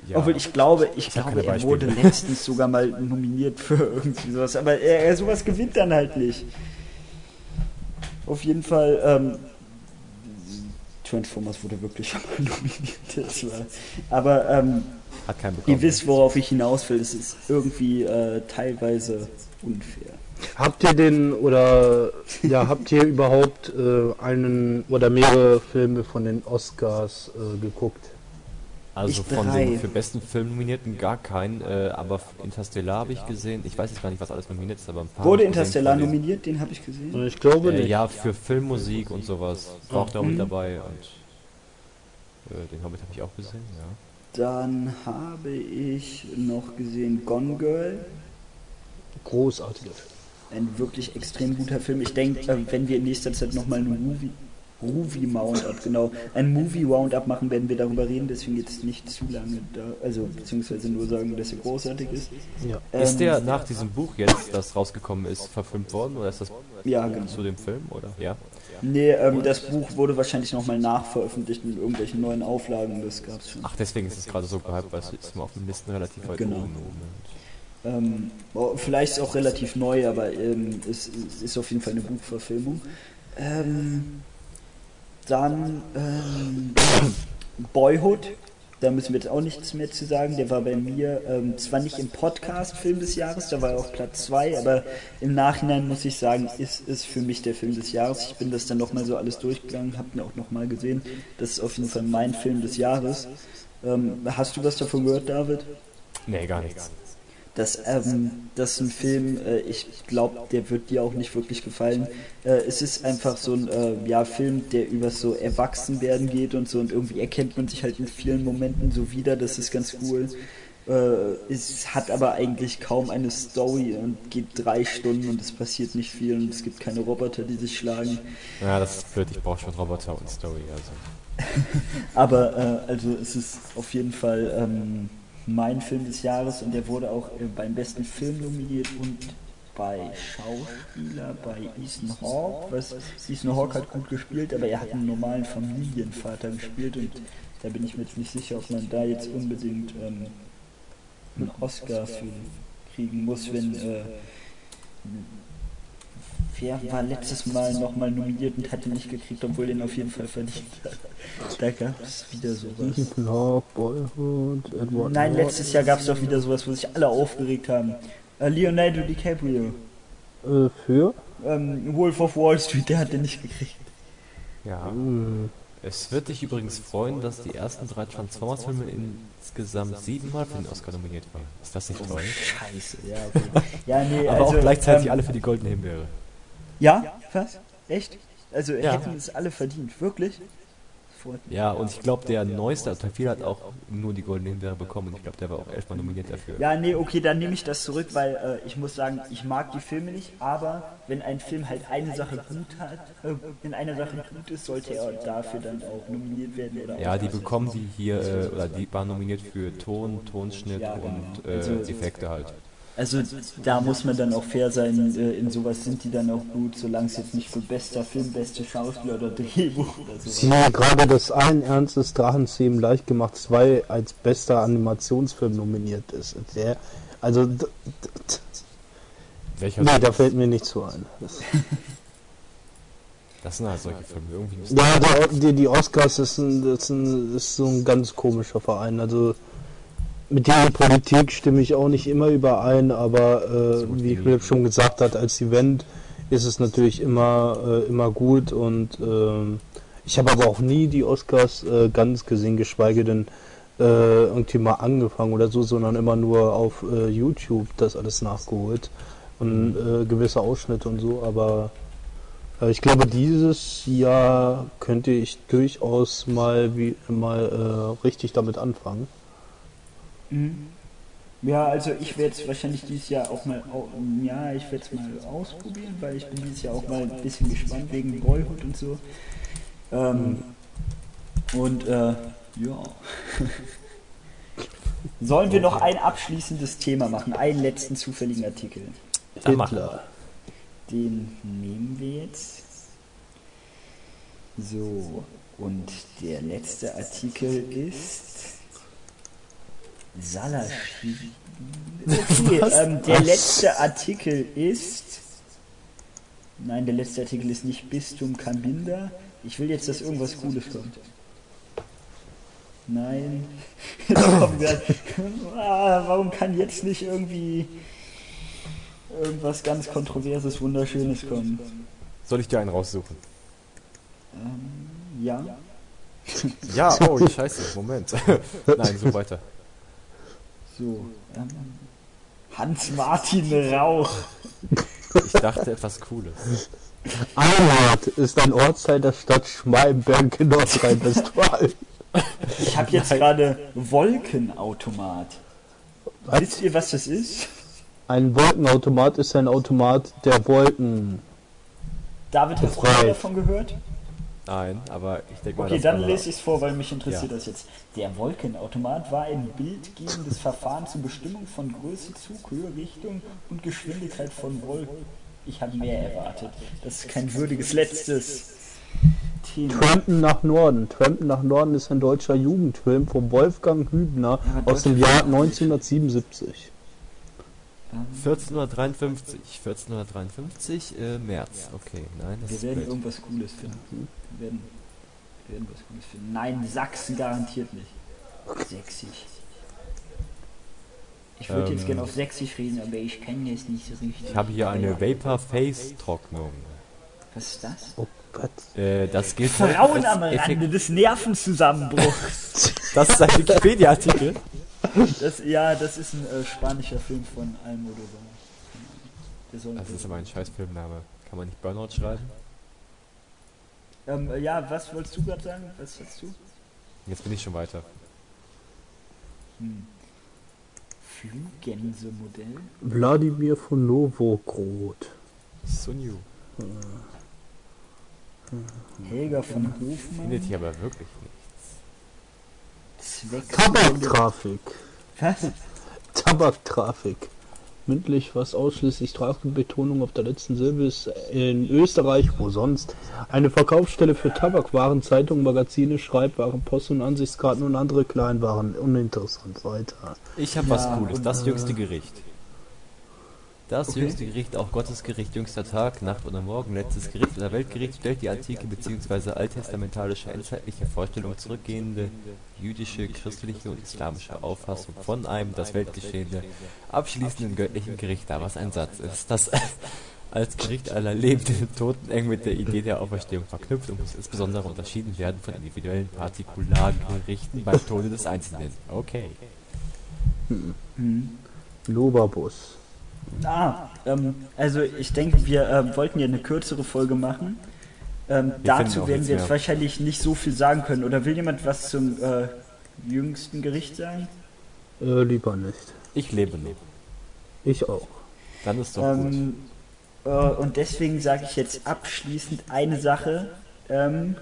ja, Obwohl ich glaube, ich glaube, er wurde letztens sogar mal nominiert für irgendwie sowas, aber er, er sowas gewinnt dann halt nicht. Auf jeden Fall, ähm, Transformers wurde wirklich schon mal nominiert. Das war, aber ähm, hat keinen bekommen. ihr wisst, worauf ich hinaus will. Es ist irgendwie äh, teilweise unfair. Habt ihr den oder ja, habt ihr überhaupt äh, einen oder mehrere Filme von den Oscars äh, geguckt? Also Ich von drei. den für besten Film nominierten gar keinen, äh, aber Interstellar habe ich gesehen. Ich weiß jetzt gar nicht, was alles nominiert ist, aber ein paar. Wurde gesehen Interstellar den- nominiert? Den habe ich gesehen. Ich glaube Äh, nicht. ja, für Filmmusik und sowas. War auch da mit Mhm. dabei und äh, den Hobbit habe ich auch gesehen, ja. Dann habe ich noch gesehen Gone Girl. Großartig. Ein wirklich extrem guter Film. Ich denke, äh, wenn wir in nächster Zeit nochmal eine Movie, Movie Roundup, genau, ein Movie Roundup machen, werden wir darüber reden, deswegen jetzt nicht zu lange da, also beziehungsweise nur sagen, dass er großartig ist. Ja. Ist Ähm, der nach diesem Buch jetzt, das rausgekommen ist, verfilmt worden oder ist das Ja, genau. zu dem Film oder? Ja. Nee, ähm, das Buch wurde wahrscheinlich nochmal nachveröffentlicht mit irgendwelchen neuen Auflagen, das gab es schon. Ach, deswegen ist es gerade so gehypt, weil es ist immer auf den Listen relativ weit Genau. oben. Ähm, oh, vielleicht ist auch relativ neu, aber ähm, es, es ist auf jeden Fall eine Buchverfilmung. Ähm, dann ähm, Boyhood, da müssen wir jetzt auch nichts mehr zu sagen. Der war bei mir ähm, zwar nicht im Podcast Film des Jahres, da war er auf Platz 2, aber im Nachhinein muss ich sagen, ist es für mich der Film des Jahres. Ich bin das dann nochmal so alles durchgegangen, habe ihn auch nochmal gesehen. Das ist auf jeden Fall mein Film des Jahres. Ähm, hast du was davon gehört, David? Nee, gar nichts. Das, ähm, das ist ein Film, äh, ich glaube, der wird dir auch nicht wirklich gefallen. Äh, es ist einfach so ein äh, ja, Film, der über so Erwachsenwerden geht und so und irgendwie erkennt man sich halt in vielen Momenten so wieder, das ist ganz cool. Äh, es hat aber eigentlich kaum eine Story und geht drei Stunden und es passiert nicht viel und es gibt keine Roboter, die sich schlagen. Ja, das ist blöd, ich brauche schon Roboter und Story, also. Aber äh, also es ist auf jeden Fall ähm, mein Film des Jahres und der wurde auch äh, beim besten Film nominiert und bei Schauspieler bei Ethan Hawke. Was Ethan Hawke hat gut gespielt, aber er hat einen normalen Familienvater gespielt und da bin ich mir jetzt nicht sicher, ob man da jetzt unbedingt ähm, einen Oscar für kriegen muss, wenn äh, Wer war letztes Mal nochmal nominiert und hatte nicht gekriegt, obwohl den auf jeden Fall verdient hat. Da gab es wieder sowas. Love, Boyhood, Edward Nein, letztes Jahr gab es doch wieder sowas, wo sich alle aufgeregt haben. Äh, Leonardo DiCaprio, Äh, für? ähm, Wolf of Wall Street, der hat den nicht gekriegt. Ja. Es wird dich übrigens freuen, dass die ersten drei Transformers-Filme insgesamt siebenmal für den Oscar nominiert waren. Ist das nicht toll? Scheiße, ja, okay. Ja, nee, Aber also, auch gleichzeitig ähm, alle für die Goldene Himbeere. Ja? Was? Echt? Also Ja. hätten es alle verdient, wirklich? Ja, und ich glaube, der neueste 4 hat auch nur die Goldene Himbeere bekommen und ich glaube, der war auch elfmal nominiert dafür. Ja, nee, okay, dann nehme ich das zurück, weil äh, ich muss sagen, ich mag die Filme nicht, aber wenn ein Film halt eine Sache gut hat, äh, in einer Sache gut ist, sollte er dafür dann auch nominiert werden oder Ja, die bekommen die hier, äh, oder die waren nominiert für Ton, Tonschnitt Ja, genau. und äh, Also- Effekte halt. Also da muss man dann auch fair sein, äh, in sowas sind die dann auch gut, solange es jetzt nicht für bester Film, beste Schauspieler oder Drehbuch oder so. Sie haben gerade das Allen Ernstes Drachenzähmen leicht gemacht 2 als bester Animationsfilm nominiert ist. Der, also, d- d- d- Welcher nee, da fällt mir nichts zu ein. Das, Das sind halt solche Filme. Irgendwie müssen ja, die, die Oscars ist, ein, das ist, ein, ist so ein ganz komischer Verein. Also, mit der Politik stimme ich auch nicht immer überein, aber äh, wie Philipp schon gesagt hat, als Event ist es natürlich immer, äh, immer gut und ähm, ich habe aber auch nie die Oscars äh, ganz gesehen, geschweige denn äh, irgendwie mal angefangen oder so, sondern immer nur auf äh, YouTube das alles nachgeholt und äh, gewisse Ausschnitte und so, aber äh, ich glaube, dieses Jahr könnte ich durchaus mal wie mal äh, richtig damit anfangen. Mhm. Ja, also ich werde es wahrscheinlich dieses Jahr auch mal, ja, ich werde es mal ausprobieren, weil ich bin dieses Jahr auch mal ein bisschen gespannt wegen Boyhood und so. Ähm, und äh, ja. Sollen wir noch ein abschließendes Thema machen, einen letzten zufälligen Artikel? Hitler. Den nehmen wir jetzt. So, und der letzte Artikel ist Salashi. Okay, ähm, der letzte Artikel ist. Nein, der letzte Artikel ist nicht Bistum Kabinda. Ich will jetzt, dass irgendwas Cooles kommt. Nein. Ah, warum kann jetzt nicht irgendwie irgendwas ganz Kontroverses, Wunderschönes kommen? Soll ich dir einen raussuchen? Ähm, ja. Ja, oh, scheiße, Moment. Nein, so weiter. So. Ähm, Hans-Martin Rauch. Ich dachte etwas Cooles. Einhard ist ein Ortsteil der Stadt Schmallenberg in Nordrhein-Westfalen. Ich habe jetzt gerade Wolkenautomat. Wisst ihr, was das ist? Ein Wolkenautomat ist ein Automat der Wolken. David, hast du davon gehört? Nein, aber ich denke mal, Okay, dann lese ich es vor, weil mich interessiert Ja. das jetzt. Der Wolkenautomat war ein bildgebendes Verfahren zur Bestimmung von Größe, Zughöhe, Richtung und Geschwindigkeit von Wolken. Ich habe mehr erwartet. Das ist kein würdiges letztes Thema. Trampen nach Norden. Trampen nach Norden ist ein deutscher Jugendfilm von Wolfgang Hübner Ja, aus dem Jahr Filme. 1977. 1453. 1453, äh, März. Okay, nein, das Wir ist werden blöd. irgendwas Cooles finden. Wir werden, wir werden was Cooles finden. Nein, Sachsen garantiert nicht. Sächsisch. Ich würde jetzt Ähm, gerne auf Sächsisch reden, aber ich kann jetzt nicht so richtig. Ich habe hier eine Vapor Face Trocknung. Was ist das? Oh Gott. Äh, das gilt Frauen als am Effekt- Rande des Nervenzusammenbruchs. Das ist ein Wikipedia-Artikel. Das, ja, das ist ein äh, spanischer Film von Almodovar. Das ist aber ein scheiß Filmname. Kann man nicht Burnout schreiben? ähm, ja, was wolltest du gerade sagen? Was hast du? Jetzt bin ich schon weiter. Hm. Fluggänse-Modell? Wladimir von Novogrod. Sunyu. Helga von Hofmann? Findet hier aber wirklich nichts. Zweck. Tabaktrafik. Was? Tabaktrafik. Mündlich fast ausschließlich Strafbetonung auf der letzten Silbe ist in Österreich, wo sonst, eine Verkaufsstelle für Tabakwaren, Zeitungen, Magazine, Schreibwaren, Post- und Ansichtskarten und andere Kleinwaren. Uninteressant weiter. Ich habe Ja, was Cooles. Das äh, jüngste Gericht. Das Okay. jüngste Gericht, auch Gottes Gericht, jüngster Tag, Nacht oder Morgen, letztes Gericht oder Weltgericht, stellt die antike bzw. alttestamentalische endzeitliche Vorstellung zurückgehende jüdische, christliche und islamische Auffassung von einem das Weltgeschehene abschließenden göttlichen Gericht dar, was ein Satz ist. Das als Gericht aller Lebenden und Toten eng mit der Idee der Auferstehung verknüpft und muss insbesondere unterschieden werden von individuellen Partikulargerichten beim Tode des Einzelnen. Okay. Hm. Lobabus. Ah, ähm, also ich denke, wir äh, wollten ja eine kürzere Folge machen. Ähm, dazu werden wir jetzt wahrscheinlich nicht so viel sagen können. Oder will jemand was zum äh, jüngsten Gericht sagen? Äh, lieber nicht. Ich lebe noch. Ich auch. Dann ist doch gut. Ähm, äh, und deswegen sage ich jetzt abschließend eine Sache. Ähm,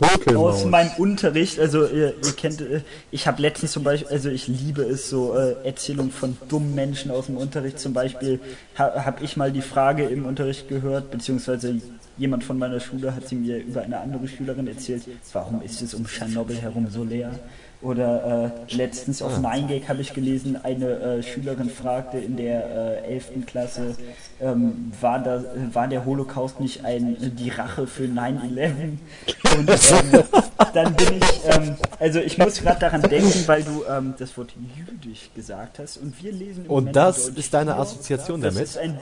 Ruckelmaus. aus meinem Unterricht, also ihr, ihr kennt, äh, ich habe letztens zum Beispiel, also ich liebe es, so äh, Erzählungen von dummen Menschen aus dem Unterricht. Zum Beispiel ha, habe ich mal die Frage im Unterricht gehört, beziehungsweise jemand von meiner Schule hat sie mir über eine andere Schülerin erzählt, warum ist es um Tschernobyl herum so leer? Oder äh, letztens auf 9gag habe ich gelesen, eine äh, Schülerin fragte in der äh, 11. Klasse, ähm, war, da, war der Holocaust nicht ein, die Rache für 9-11? Und ähm, dann bin ich, ähm, also ich muss gerade daran denken, weil du ähm, das Wort jüdisch gesagt hast und wir lesen im Und Moment das ist deine. Assoziation das damit? Ist ein,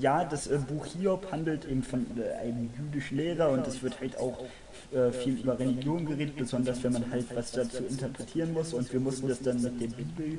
ja, das äh, Buch Hiob handelt eben von äh, einem jüdischen Lehrer und es wird halt auch äh, viel über Religion geredet, besonders wenn man halt was dazu interpretieren muss. Und wir mussten das dann mit der Bibel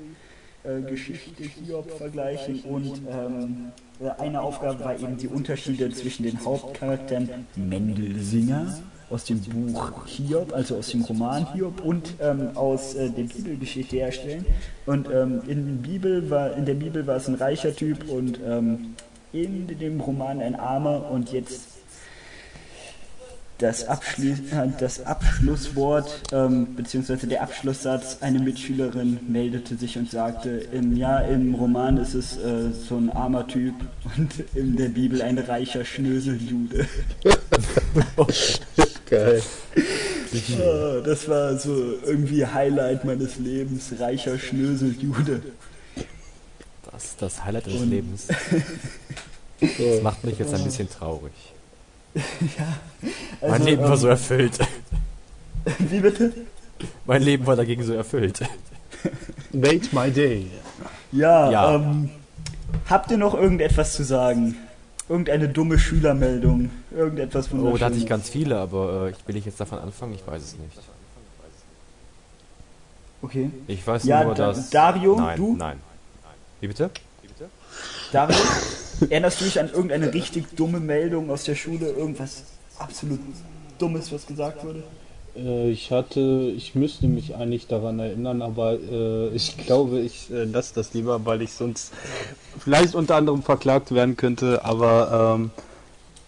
äh, Geschichte Hiob vergleichen. Und ähm, äh, eine Aufgabe war eben die Unterschiede zwischen den Hauptcharakteren Mendelsinger aus dem Buch Hiob, also aus dem Roman Hiob und ähm, aus äh, der Bibelgeschichte herstellen. Und ähm, in, Bibel war, in der Bibel war es ein reicher Typ und ähm, in dem Roman ein armer. Und jetzt das, Abschli äh, das Abschlusswort ähm, beziehungsweise der Abschlusssatz, eine Mitschülerin meldete sich und sagte, im ja im Roman ist es äh, so ein armer Typ und in der Bibel ein reicher Schnöseljude. Geil. Ah, das war so irgendwie Highlight meines Lebens, reicher Schnöseljude. Das, das Highlight des Lebens. Das macht mich jetzt ein bisschen traurig. mein Also, Leben war ähm, so erfüllt. Wie bitte? Mein Leben war dagegen so erfüllt. Made my day. Ja, Ja. Ähm, habt ihr noch irgendetwas zu sagen? Irgendeine dumme Schülermeldung? Irgendetwas von Oh, da hatte ich ganz viele, aber äh, ich will ich jetzt davon anfangen? Ich weiß es nicht. Okay. Ich weiß Ja, nur, da- dass... Dario, nein, du? Nein. Wie bitte? Dario, erinnerst du dich an irgendeine richtig dumme Meldung aus der Schule? Irgendwas absolut Dummes, was gesagt wurde? Äh, ich hatte, ich müsste mich eigentlich daran erinnern, aber äh, ich glaube, ich äh, lasse das lieber, weil ich sonst vielleicht unter anderem verklagt werden könnte, aber ähm,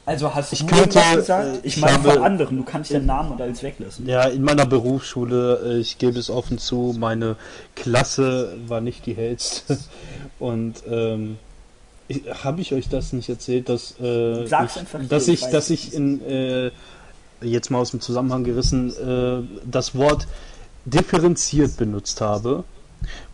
Also hast Ich du könnte, gesagt? äh, Ich ich meine habe- von anderen, du kannst den Namen und alles weglassen. ja, in meiner Berufsschule, äh, ich gebe es offen zu, meine Klasse war nicht die hellste und ähm, habe ich euch das nicht erzählt, dass, äh, Sag's ich, dass ich dass ich in äh, jetzt mal aus dem Zusammenhang gerissen äh, das Wort differenziert benutzt habe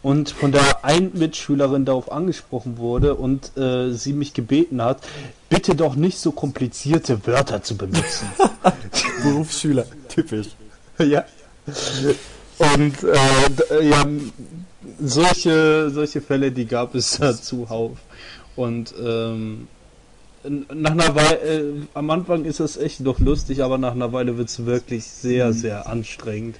und von der einen Mitschülerin darauf angesprochen wurde und äh, sie mich gebeten hat, bitte doch nicht so komplizierte Wörter zu benutzen. Berufsschüler. Typisch. ja. Und äh, ja, solche, solche Fälle, die gab es da zuhauf. Und ähm, nach einer Weile, äh, am Anfang ist es echt noch lustig, aber nach einer Weile wird es wirklich sehr, sehr anstrengend.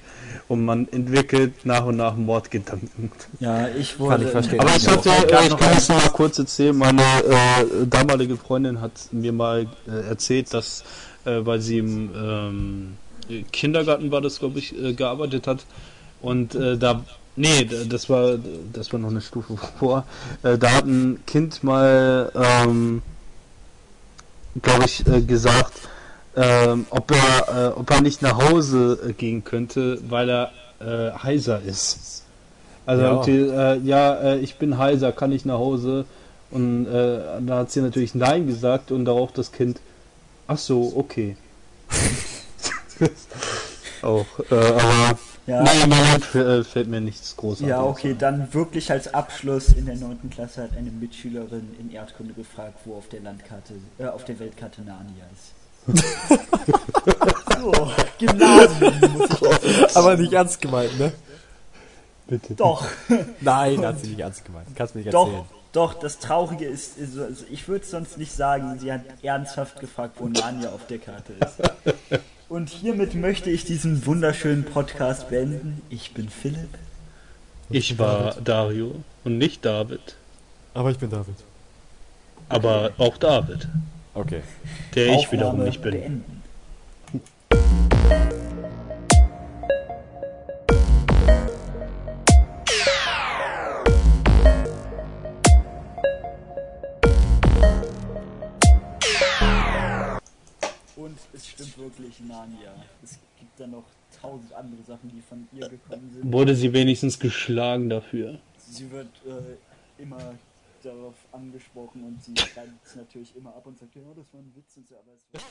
Und man entwickelt nach und nach Mordgedanken. Ja, ich Kann wurde. ich verstehen. Aber ich Ja, hatte, auch. äh, ich kann es noch mal kurz erzählen, meine äh, damalige Freundin hat mir mal äh, erzählt, dass, äh, weil sie im ähm, Kindergarten war das, glaube ich, äh, gearbeitet hat und äh, da, nee, das war, das war noch eine Stufe vor, äh, da hat ein Kind mal, ähm, glaube ich, äh, gesagt, ähm, ob er, äh, ob er nicht nach Hause äh, gehen könnte, weil er äh, heiser ist. Also Ja. äh, ja, ich bin heiser, kann ich nach Hause? Und äh, da hat sie natürlich Nein gesagt und darauf das Kind, ach so, okay. Auch, äh, aber Ja. nein, im Moment f- äh, fällt mir nichts Großartiges. Ja, okay, ein. dann wirklich als Abschluss in der 9. Klasse hat eine Mitschülerin in Erdkunde gefragt, wo auf der Landkarte, äh, auf der Weltkarte Narnia ist. so, Gymnasium muss ich Aber nicht ernst gemeint, ne? Bitte. Doch, Nein, hat sie nicht ernst gemeint. Kannst mir nicht erzählen. doch, doch, das Traurige ist, ist so- also ich würde es sonst nicht sagen, sie hat ernsthaft gefragt, wo Narnia auf der Karte ist. Und hiermit möchte ich diesen wunderschönen Podcast beenden. Ich bin Philipp. Ich war Dario und nicht David, Aber ich bin David. aber auch David. Okay. Der ich Aufnahme wiederum nicht bin. Beenden. Stimmt wirklich, Narnia. Es gibt da noch tausend andere Sachen, die von ihr gekommen sind. Wurde sie wenigstens geschlagen dafür? Sie wird äh, immer darauf angesprochen und sie schreibt es natürlich immer ab und sagt, ja, das war ein Witz und so, aber es war